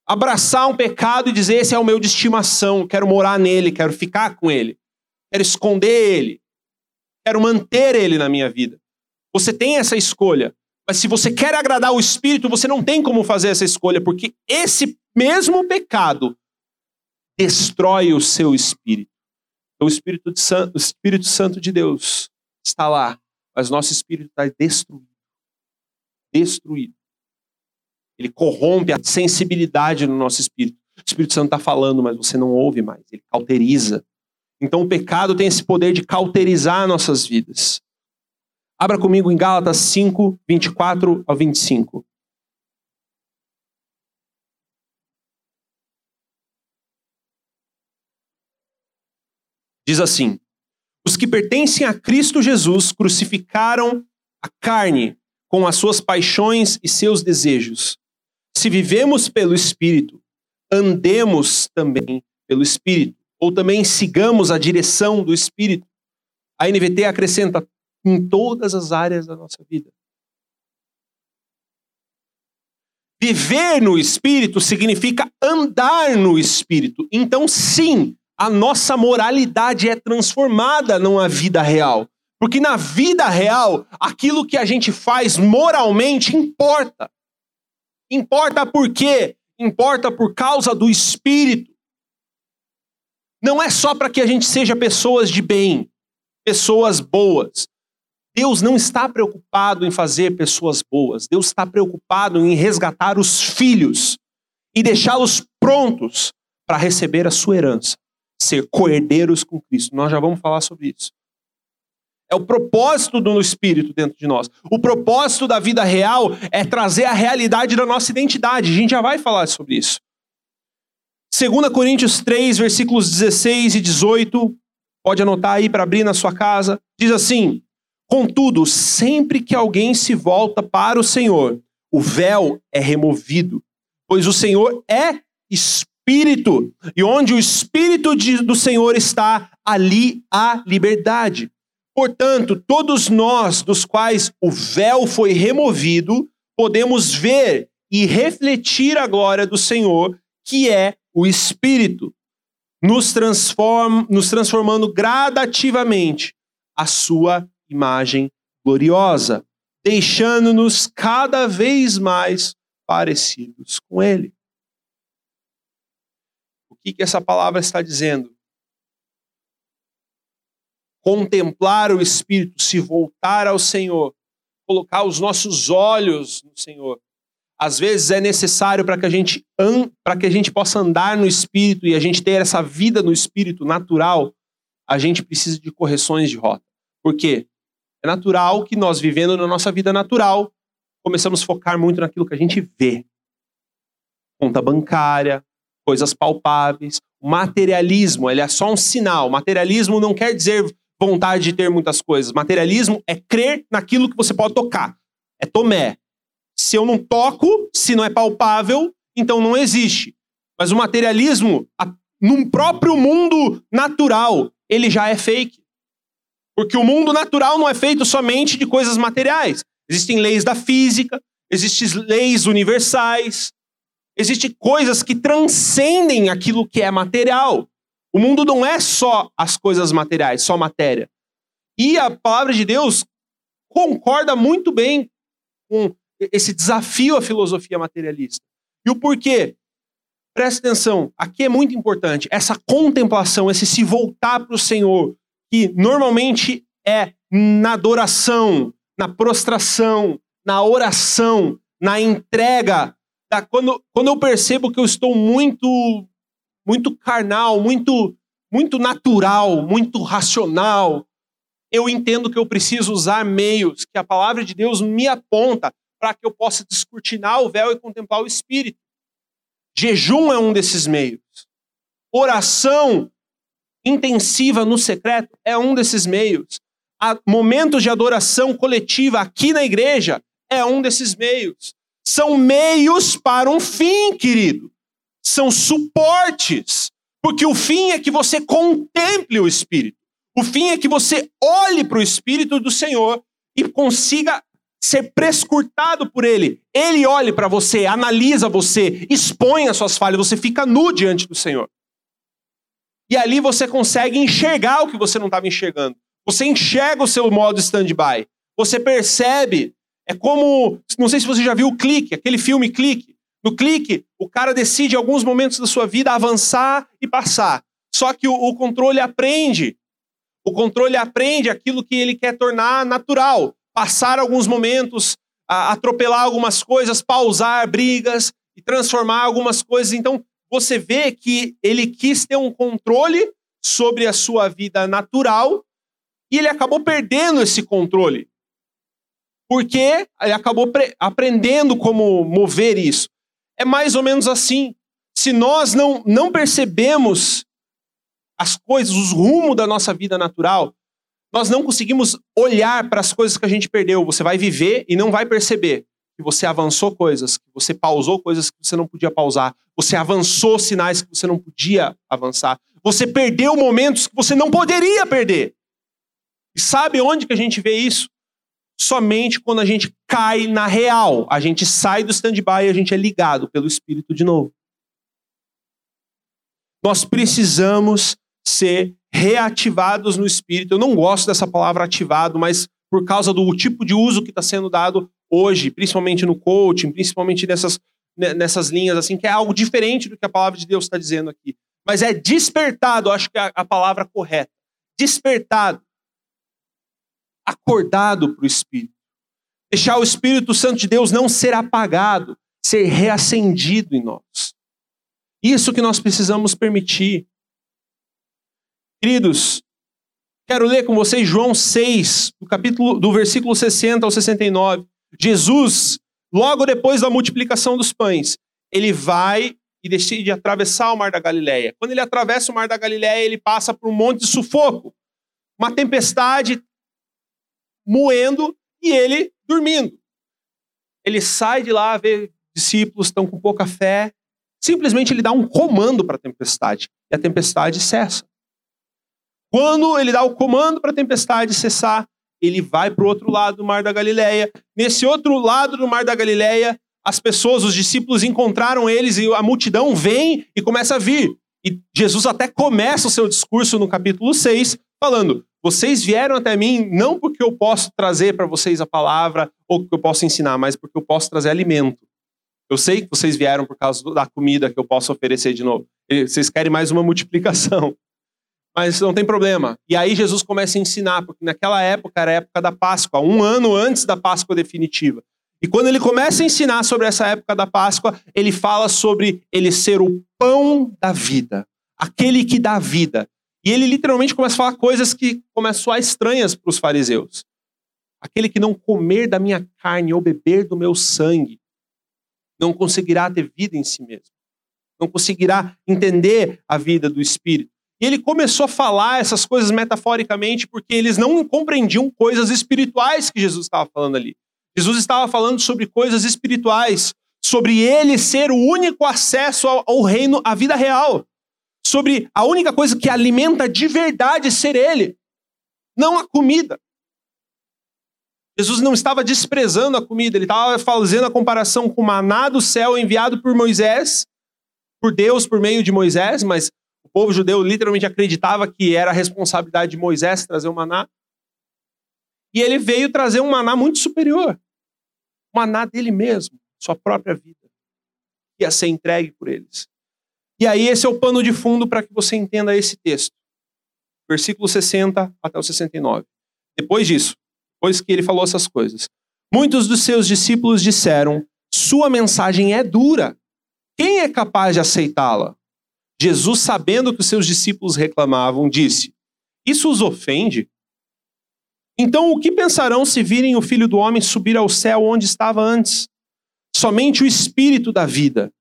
abraçar um pecado e dizer: esse é o meu de estimação, quero morar nele, quero ficar com ele, quero esconder ele, quero manter ele na minha vida. Você tem essa escolha, mas se você quer agradar o Espírito, você não tem como fazer essa escolha, porque esse mesmo pecado destrói o seu espírito. Então, o Espírito, o Espírito Santo de Deus está lá, mas nosso espírito está destruído. Destruído. Ele corrompe a sensibilidade no nosso espírito. O Espírito Santo está falando, mas você não ouve mais. Ele cauteriza. Então o pecado tem esse poder de cauterizar nossas vidas. Abra comigo em Gálatas 5, 24 ao 25. Diz assim: Os que pertencem a Cristo Jesus crucificaram a carne com as suas paixões e seus desejos. Se vivemos pelo Espírito, andemos também pelo Espírito, ou também sigamos a direção do Espírito. A NVT acrescenta em todas as áreas da nossa vida. Viver no Espírito significa andar no Espírito. Então, sim, a nossa moralidade é transformada numa vida real. Porque na vida real, aquilo que a gente faz moralmente importa. Importa por quê? Importa por causa do espírito. Não é só para que a gente seja pessoas de bem, pessoas boas. Deus não está preocupado em fazer pessoas boas. Deus está preocupado em resgatar os filhos e deixá-los prontos para receber a sua herança, ser coerdeiros com Cristo. Nós já vamos falar sobre isso. É o propósito do Espírito dentro de nós. O propósito da vida real é trazer a realidade da nossa identidade. A gente já vai falar sobre isso. 2 Coríntios 3, versículos 16 e 18. Pode anotar aí para abrir na sua casa. Diz assim: Contudo, sempre que alguém se volta para o Senhor, o véu é removido, pois o Senhor é Espírito, e onde o Espírito de, do Senhor está, ali há liberdade. Portanto, todos nós, dos quais o véu foi removido, podemos ver e refletir a glória do Senhor, que é o Espírito, nos, transform, nos transformando gradativamente a sua imagem gloriosa, deixando-nos cada vez mais parecidos com Ele. O que, que essa palavra está dizendo? Contemplar o Espírito, se voltar ao Senhor, colocar os nossos olhos no Senhor. Às vezes é necessário para que a gente para que a gente possa andar no Espírito e a gente ter essa vida no Espírito natural, a gente precisa de correções de rota. Por quê? É natural que nós vivendo na nossa vida natural começamos a focar muito naquilo que a gente vê. Conta bancária, coisas palpáveis. O materialismo, ele é só um sinal. O materialismo não quer dizer vontade de ter muitas coisas. Materialismo é crer naquilo que você pode tocar. É Tomé. Se eu não toco, se não é palpável, então não existe. Mas o materialismo, num próprio mundo natural, ele já é fake. Porque o mundo natural não é feito somente de coisas materiais. Existem leis da física, existem leis universais, existem coisas que transcendem aquilo que é material. O mundo não é só as coisas materiais, só matéria. E a palavra de Deus concorda muito bem com esse desafio à filosofia materialista. E o porquê? Preste atenção, aqui é muito importante essa contemplação, esse se voltar para o Senhor, que normalmente é na adoração, na prostração, na oração, na entrega. Quando, quando eu percebo que eu estou muito muito carnal, muito muito natural, muito racional. Eu entendo que eu preciso usar meios que a palavra de Deus me aponta para que eu possa descortinar o véu e contemplar o Espírito. Jejum é um desses meios. Oração intensiva no secreto é um desses meios. Há momentos de adoração coletiva aqui na igreja é um desses meios. São meios para um fim, querido. São suportes. Porque o fim é que você contemple o Espírito. O fim é que você olhe para o Espírito do Senhor e consiga ser prescurtado por Ele. Ele olhe para você, analisa você, expõe as suas falhas, você fica nu diante do Senhor. E ali você consegue enxergar o que você não estava enxergando. Você enxerga o seu modo stand-by. Você percebe é como, não sei se você já viu o Clique, aquele filme Clique. No Clique, o cara decide em alguns momentos da sua vida avançar e passar. Só que o, o controle aprende. O controle aprende aquilo que ele quer tornar natural. Passar alguns momentos, atropelar algumas coisas, pausar brigas e transformar algumas coisas. Então, você vê que ele quis ter um controle sobre a sua vida natural e ele acabou perdendo esse controle porque ele acabou aprendendo como mover isso. É mais ou menos assim. Se nós não, não percebemos as coisas, os rumos da nossa vida natural, nós não conseguimos olhar para as coisas que a gente perdeu. Você vai viver e não vai perceber que você avançou coisas, que você pausou coisas que você não podia pausar, você avançou sinais que você não podia avançar, você perdeu momentos que você não poderia perder. E sabe onde que a gente vê isso? Somente quando a gente cai na real. A gente sai do stand-by e a gente é ligado pelo Espírito de novo. Nós precisamos ser reativados no Espírito. Eu não gosto dessa palavra ativado, mas por causa do tipo de uso que está sendo dado hoje, principalmente no coaching, principalmente nessas, nessas linhas, assim, que é algo diferente do que a palavra de Deus está dizendo aqui. Mas é despertado, acho que é a palavra correta. Despertado acordado para o Espírito. Deixar o Espírito Santo de Deus não ser apagado, ser reacendido em nós. Isso que nós precisamos permitir. Queridos, quero ler com vocês João 6, do capítulo do versículo 60 ao 69. Jesus, logo depois da multiplicação dos pães, ele vai e decide atravessar o mar da Galileia. Quando ele atravessa o mar da Galileia, ele passa por um monte de sufoco. Uma tempestade moendo e ele dormindo. Ele sai de lá, vê discípulos estão com pouca fé, simplesmente ele dá um comando para a tempestade e a tempestade cessa. Quando ele dá o comando para a tempestade cessar, ele vai para o outro lado do Mar da Galileia. Nesse outro lado do Mar da Galileia, as pessoas, os discípulos encontraram eles e a multidão vem e começa a vir. E Jesus até começa o seu discurso no capítulo 6 falando: vocês vieram até mim não porque eu posso trazer para vocês a palavra ou porque eu posso ensinar, mas porque eu posso trazer alimento. Eu sei que vocês vieram por causa da comida que eu posso oferecer de novo. Vocês querem mais uma multiplicação. Mas não tem problema. E aí Jesus começa a ensinar, porque naquela época era a época da Páscoa, um ano antes da Páscoa definitiva. E quando ele começa a ensinar sobre essa época da Páscoa, ele fala sobre ele ser o pão da vida, aquele que dá vida. E ele literalmente começa a falar coisas que começam a soar estranhas para os fariseus. Aquele que não comer da minha carne ou beber do meu sangue não conseguirá ter vida em si mesmo. Não conseguirá entender a vida do Espírito. E ele começou a falar essas coisas metaforicamente porque eles não compreendiam coisas espirituais que Jesus estava falando ali. Jesus estava falando sobre coisas espirituais, sobre ele ser o único acesso ao, ao reino, à vida real sobre a única coisa que alimenta de verdade ser Ele, não a comida. Jesus não estava desprezando a comida, ele estava fazendo a comparação com o maná do céu enviado por Moisés, por Deus por meio de Moisés, mas o povo judeu literalmente acreditava que era a responsabilidade de Moisés trazer o maná. E ele veio trazer um maná muito superior. O maná dele mesmo, sua própria vida, ia ser entregue por eles. E aí, esse é o pano de fundo para que você entenda esse texto. Versículo 60 até o 69. Depois disso, depois que ele falou essas coisas, muitos dos seus discípulos disseram: Sua mensagem é dura. Quem é capaz de aceitá-la? Jesus, sabendo que os seus discípulos reclamavam, disse: Isso os ofende? Então, o que pensarão se virem o filho do homem subir ao céu onde estava antes? Somente o espírito da vida.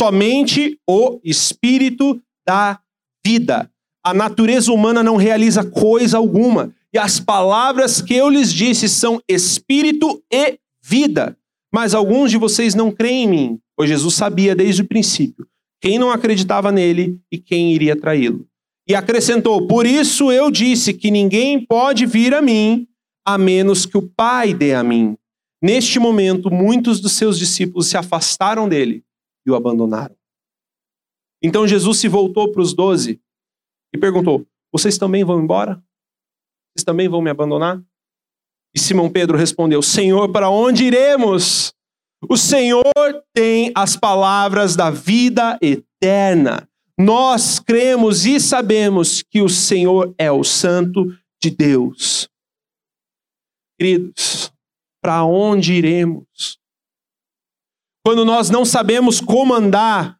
Somente o espírito da vida. A natureza humana não realiza coisa alguma. E as palavras que eu lhes disse são espírito e vida. Mas alguns de vocês não creem em mim, pois Jesus sabia desde o princípio quem não acreditava nele e quem iria traí-lo. E acrescentou: Por isso eu disse que ninguém pode vir a mim a menos que o Pai dê a mim. Neste momento, muitos dos seus discípulos se afastaram dele e o abandonaram. Então Jesus se voltou para os doze e perguntou: Vocês também vão embora? Vocês também vão me abandonar? E Simão Pedro respondeu: Senhor, para onde iremos? O Senhor tem as palavras da vida eterna. Nós cremos e sabemos que o Senhor é o Santo de Deus. Queridos, para onde iremos? Quando nós não sabemos como andar,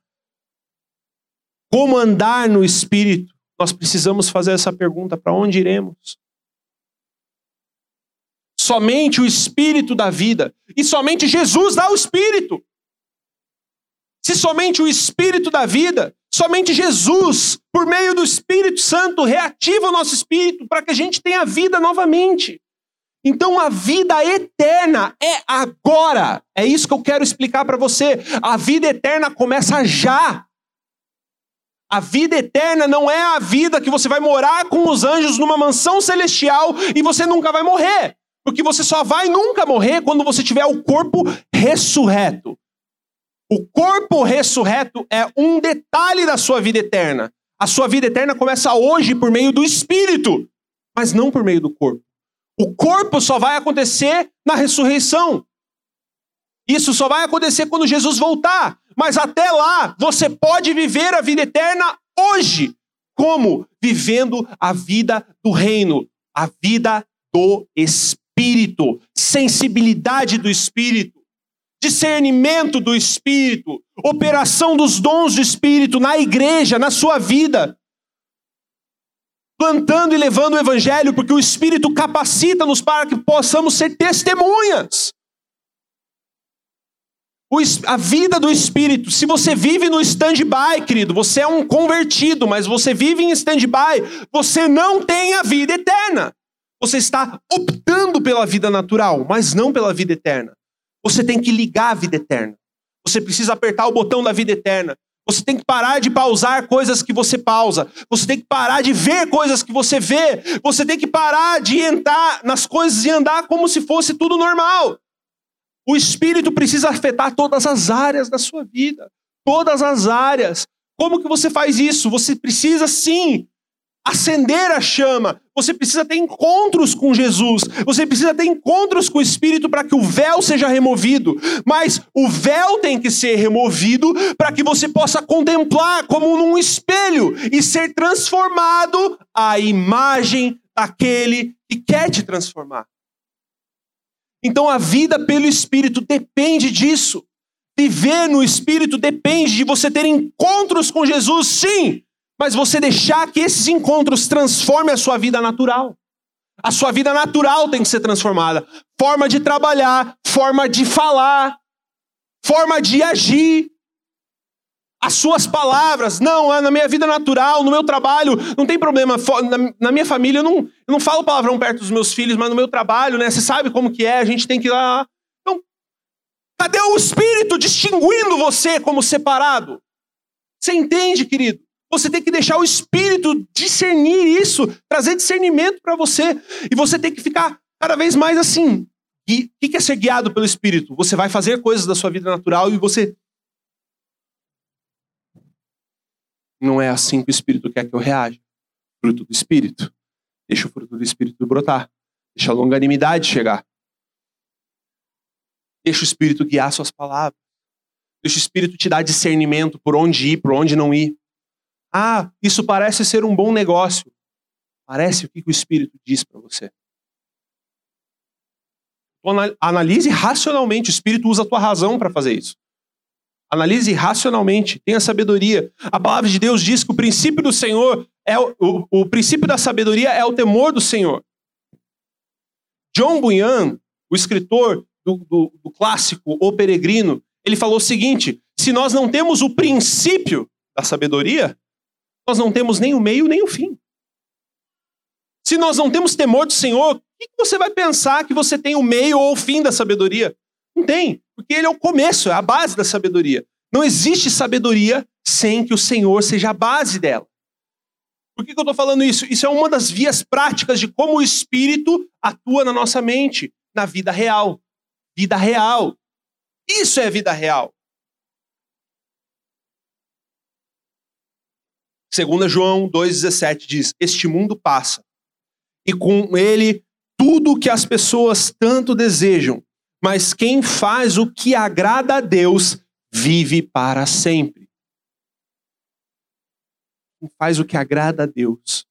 como andar no Espírito, nós precisamos fazer essa pergunta: para onde iremos? Somente o Espírito da vida. E somente Jesus dá o Espírito. Se somente o Espírito da vida, somente Jesus, por meio do Espírito Santo, reativa o nosso espírito para que a gente tenha vida novamente. Então a vida eterna é agora. É isso que eu quero explicar para você. A vida eterna começa já. A vida eterna não é a vida que você vai morar com os anjos numa mansão celestial e você nunca vai morrer. Porque você só vai nunca morrer quando você tiver o corpo ressurreto. O corpo ressurreto é um detalhe da sua vida eterna. A sua vida eterna começa hoje por meio do espírito, mas não por meio do corpo. O corpo só vai acontecer na ressurreição. Isso só vai acontecer quando Jesus voltar. Mas até lá, você pode viver a vida eterna hoje. Como? Vivendo a vida do reino, a vida do Espírito sensibilidade do espírito, discernimento do espírito, operação dos dons do espírito na igreja, na sua vida. Plantando e levando o evangelho, porque o espírito capacita-nos para que possamos ser testemunhas. a vida do Espírito. Se você vive no stand-by, querido, você é um convertido, mas você vive em stand-by, você não tem a vida eterna. Você está optando pela vida natural, mas não pela vida eterna. Você tem que ligar a vida eterna. Você precisa apertar o botão da vida eterna. Você tem que parar de pausar coisas que você pausa. Você tem que parar de ver coisas que você vê. Você tem que parar de entrar nas coisas e andar como se fosse tudo normal. O espírito precisa afetar todas as áreas da sua vida. Todas as áreas. Como que você faz isso? Você precisa sim acender a chama. Você precisa ter encontros com Jesus. Você precisa ter encontros com o Espírito para que o véu seja removido. Mas o véu tem que ser removido para que você possa contemplar como num espelho e ser transformado à imagem daquele que quer te transformar. Então a vida pelo Espírito depende disso. Viver no Espírito depende de você ter encontros com Jesus, sim, mas você deixar que esses encontros transformem a sua vida natural. A sua vida natural tem que ser transformada. Forma de trabalhar, forma de falar, forma de agir. As suas palavras, não, na minha vida natural, no meu trabalho, não tem problema. Na minha família, eu não, eu não falo palavrão perto dos meus filhos, mas no meu trabalho, né? Você sabe como que é, a gente tem que ir lá. Então, cadê o Espírito distinguindo você como separado? Você entende, querido? Você tem que deixar o Espírito discernir isso, trazer discernimento para você. E você tem que ficar cada vez mais assim. E o que é ser guiado pelo Espírito? Você vai fazer coisas da sua vida natural e você. Não é assim que o Espírito quer que eu reaja. Fruto do Espírito. Deixa o fruto do Espírito brotar. Deixa a longanimidade chegar. Deixa o Espírito guiar suas palavras. Deixa o Espírito te dar discernimento por onde ir, por onde não ir. Ah, isso parece ser um bom negócio. Parece o que o Espírito diz para você. Analise racionalmente. O Espírito usa a tua razão para fazer isso. Analise racionalmente, tenha sabedoria. A palavra de Deus diz que o princípio do Senhor é o, o, o princípio da sabedoria é o temor do Senhor. John Bunyan, o escritor do, do, do clássico O Peregrino, ele falou o seguinte: se nós não temos o princípio da sabedoria, nós não temos nem o meio nem o fim. Se nós não temos temor do Senhor, o que você vai pensar que você tem o meio ou o fim da sabedoria? Não tem, porque ele é o começo, é a base da sabedoria. Não existe sabedoria sem que o Senhor seja a base dela. Por que, que eu estou falando isso? Isso é uma das vias práticas de como o Espírito atua na nossa mente, na vida real. Vida real. Isso é vida real. Segunda João 2,17 diz: Este mundo passa, e com ele tudo o que as pessoas tanto desejam, mas quem faz o que agrada a Deus vive para sempre. Quem faz o que agrada a Deus.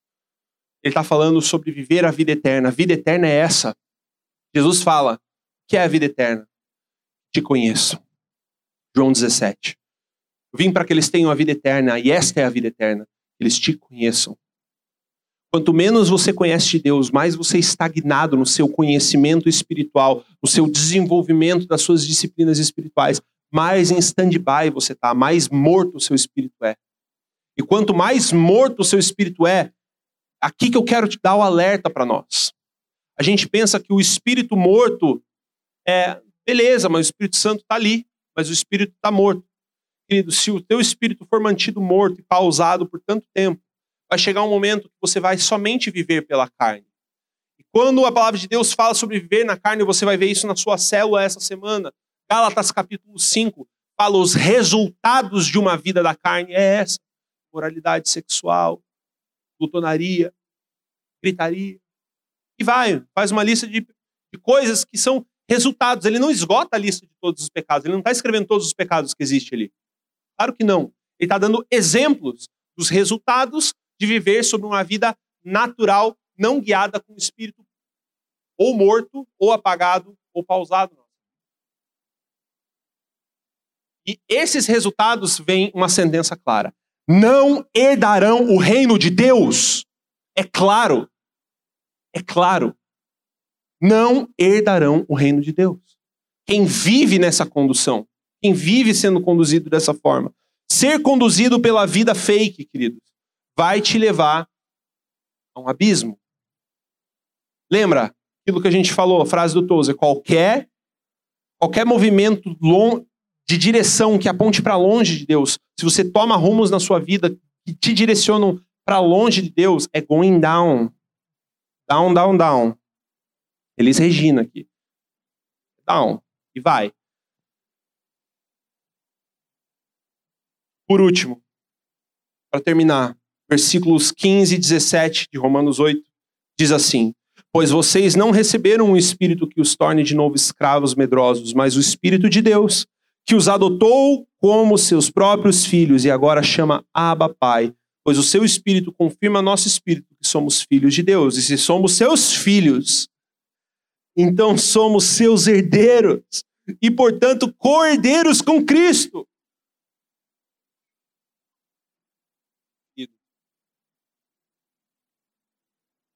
Ele está falando sobre viver a vida eterna. A vida eterna é essa. Jesus fala: que é a vida eterna? Te conheço. João 17. Vim para que eles tenham a vida eterna, e esta é a vida eterna. Eles te conheçam. Quanto menos você conhece de Deus, mais você é estagnado no seu conhecimento espiritual, no seu desenvolvimento das suas disciplinas espirituais, mais em stand-by você está, mais morto o seu espírito é. E quanto mais morto o seu espírito é, aqui que eu quero te dar o alerta para nós. A gente pensa que o espírito morto é beleza, mas o Espírito Santo está ali, mas o espírito está morto. Querido, se o teu espírito for mantido morto e pausado por tanto tempo, vai chegar um momento que você vai somente viver pela carne. E quando a palavra de Deus fala sobre viver na carne, você vai ver isso na sua célula essa semana. Gálatas capítulo 5 fala os resultados de uma vida da carne é essa: moralidade sexual, glutonaria, gritaria. E vai, faz uma lista de, de coisas que são resultados. Ele não esgota a lista de todos os pecados, ele não está escrevendo todos os pecados que existem ali. Claro que não. Ele está dando exemplos dos resultados de viver sobre uma vida natural, não guiada com o espírito ou morto, ou apagado, ou pausado. E esses resultados vêm uma sentença clara. Não herdarão o reino de Deus. É claro. É claro. Não herdarão o reino de Deus. Quem vive nessa condução, quem vive sendo conduzido dessa forma. Ser conduzido pela vida fake, queridos, vai te levar a um abismo. Lembra aquilo que a gente falou, a frase do Tozer, qualquer qualquer movimento de direção que aponte para longe de Deus, se você toma rumos na sua vida que te direcionam para longe de Deus, é going down. Down, down, down. Elis Regina aqui. Down. E vai. Por último, para terminar, versículos 15 e 17 de Romanos 8 diz assim: Pois vocês não receberam um espírito que os torne de novo escravos medrosos, mas o espírito de Deus, que os adotou como seus próprios filhos e agora chama Abba Pai. Pois o seu espírito confirma nosso espírito que somos filhos de Deus. E se somos seus filhos, então somos seus herdeiros e, portanto, cordeiros com Cristo.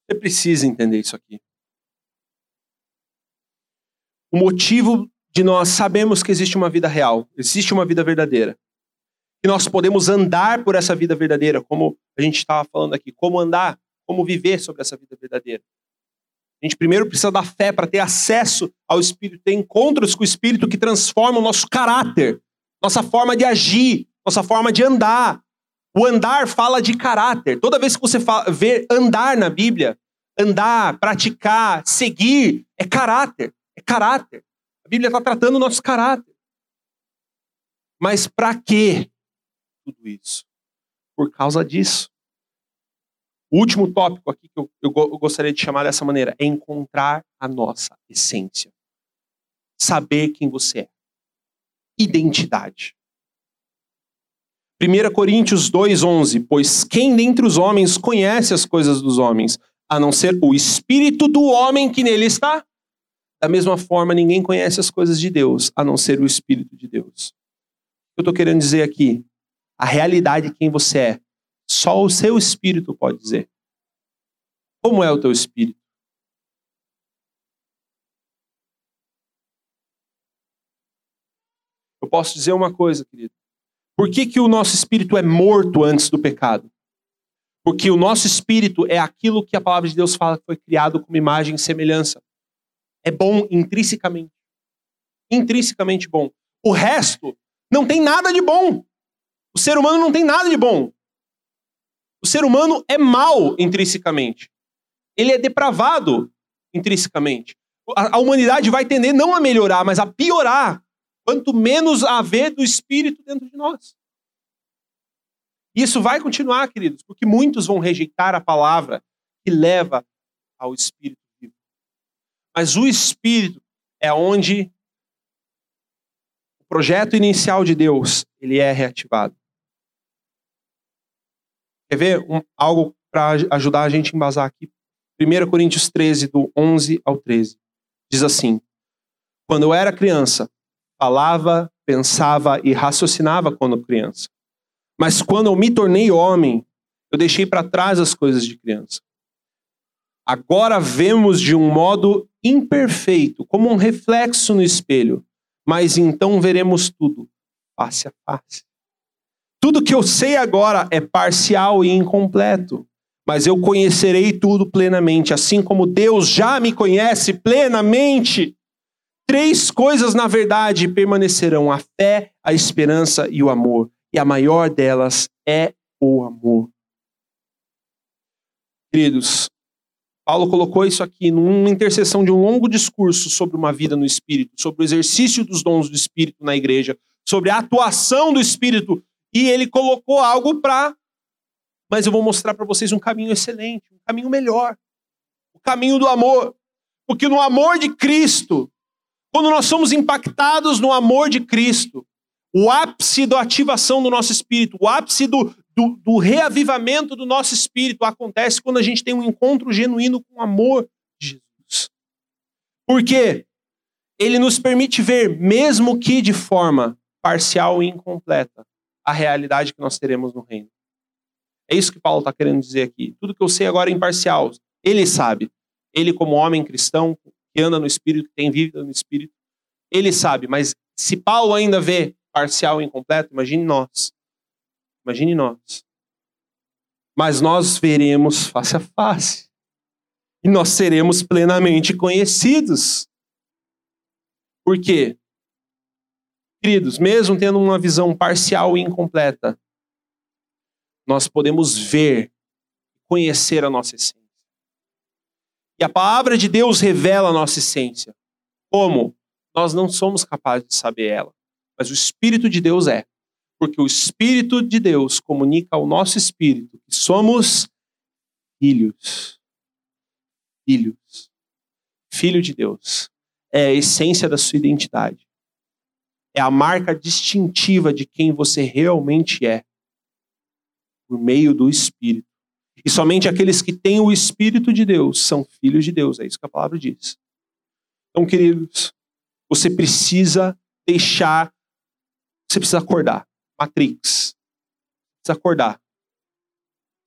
Você precisa entender isso aqui. O motivo de nós sabemos que existe uma vida real, existe uma vida verdadeira. E nós podemos andar por essa vida verdadeira, como a gente estava falando aqui, como andar, como viver sobre essa vida verdadeira. A gente primeiro precisa da fé para ter acesso ao Espírito, ter encontros com o Espírito que transformam o nosso caráter, nossa forma de agir, nossa forma de andar, o andar fala de caráter. Toda vez que você vê andar na Bíblia, andar, praticar, seguir, é caráter. É caráter. A Bíblia está tratando o nosso caráter. Mas para que tudo isso? Por causa disso. O último tópico aqui que eu, eu, eu gostaria de chamar dessa maneira é encontrar a nossa essência. Saber quem você é. Identidade. 1 Coríntios 2,11: Pois quem dentre os homens conhece as coisas dos homens, a não ser o espírito do homem que nele está? Da mesma forma, ninguém conhece as coisas de Deus, a não ser o espírito de Deus. eu estou querendo dizer aqui? A realidade de quem você é. Só o seu espírito pode dizer. Como é o teu espírito? Eu posso dizer uma coisa, querido. Por que, que o nosso espírito é morto antes do pecado? Porque o nosso espírito é aquilo que a palavra de Deus fala que foi criado como imagem e semelhança. É bom intrinsecamente. Intrinsecamente bom. O resto não tem nada de bom. O ser humano não tem nada de bom. O ser humano é mal intrinsecamente. Ele é depravado intrinsecamente. A, a humanidade vai tender não a melhorar, mas a piorar. Quanto menos haver do espírito dentro de nós. Isso vai continuar, queridos, porque muitos vão rejeitar a palavra que leva ao espírito vivo. Mas o espírito é onde o projeto inicial de Deus, ele é reativado. Quer ver um, algo para ajudar a gente a embasar aqui? 1 Coríntios 13, do 11 ao 13. Diz assim: Quando eu era criança, falava, pensava e raciocinava quando criança. Mas quando eu me tornei homem, eu deixei para trás as coisas de criança. Agora vemos de um modo imperfeito, como um reflexo no espelho, mas então veremos tudo face a face. Tudo que eu sei agora é parcial e incompleto, mas eu conhecerei tudo plenamente, assim como Deus já me conhece plenamente. Três coisas, na verdade, permanecerão: a fé, a esperança e o amor. E a maior delas é o amor. Queridos, Paulo colocou isso aqui numa interseção de um longo discurso sobre uma vida no Espírito, sobre o exercício dos dons do Espírito na igreja, sobre a atuação do Espírito e ele colocou algo para. Mas eu vou mostrar para vocês um caminho excelente, um caminho melhor. O caminho do amor. Porque no amor de Cristo, quando nós somos impactados no amor de Cristo, o ápice da ativação do nosso espírito, o ápice do, do, do, reavivamento do nosso espírito acontece quando a gente tem um encontro genuíno com o amor de Jesus. Por quê? Ele nos permite ver, mesmo que de forma parcial e incompleta, a realidade que nós teremos no reino. É isso que Paulo está querendo dizer aqui. Tudo que eu sei agora é imparcial. Ele sabe. Ele, como homem cristão, que anda no Espírito, que tem vida no Espírito, ele sabe. Mas se Paulo ainda vê parcial e incompleto, imagine nós. Imagine nós. Mas nós veremos face a face. E nós seremos plenamente conhecidos. Por quê? Queridos, mesmo tendo uma visão parcial e incompleta, nós podemos ver, conhecer a nossa essência. A palavra de Deus revela a nossa essência. Como? Nós não somos capazes de saber ela, mas o Espírito de Deus é. Porque o Espírito de Deus comunica ao nosso espírito que somos filhos. Filhos. Filho de Deus. É a essência da sua identidade é a marca distintiva de quem você realmente é, por meio do Espírito. E somente aqueles que têm o Espírito de Deus são filhos de Deus, é isso que a palavra diz. Então, queridos, você precisa deixar, você precisa acordar. Matrix. Precisa acordar.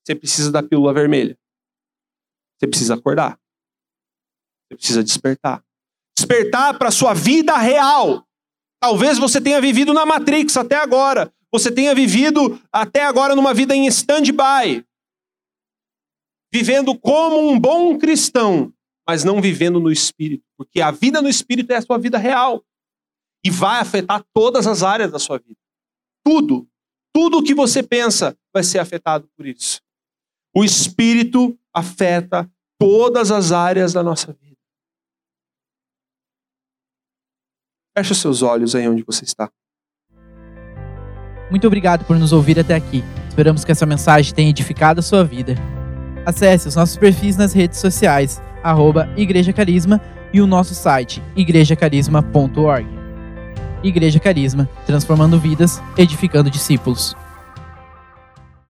Você precisa da pílula vermelha. Você precisa acordar. Você precisa despertar. Despertar para a sua vida real. Talvez você tenha vivido na Matrix até agora. Você tenha vivido até agora numa vida em stand-by. Vivendo como um bom cristão, mas não vivendo no espírito. Porque a vida no espírito é a sua vida real. E vai afetar todas as áreas da sua vida. Tudo. Tudo o que você pensa vai ser afetado por isso. O espírito afeta todas as áreas da nossa vida. Feche os seus olhos aí onde você está. Muito obrigado por nos ouvir até aqui. Esperamos que essa mensagem tenha edificado a sua vida. Acesse os nossos perfis nas redes sociais, arroba Igreja Carisma e o nosso site, igrejacarisma.org. Igreja Carisma, transformando vidas, edificando discípulos.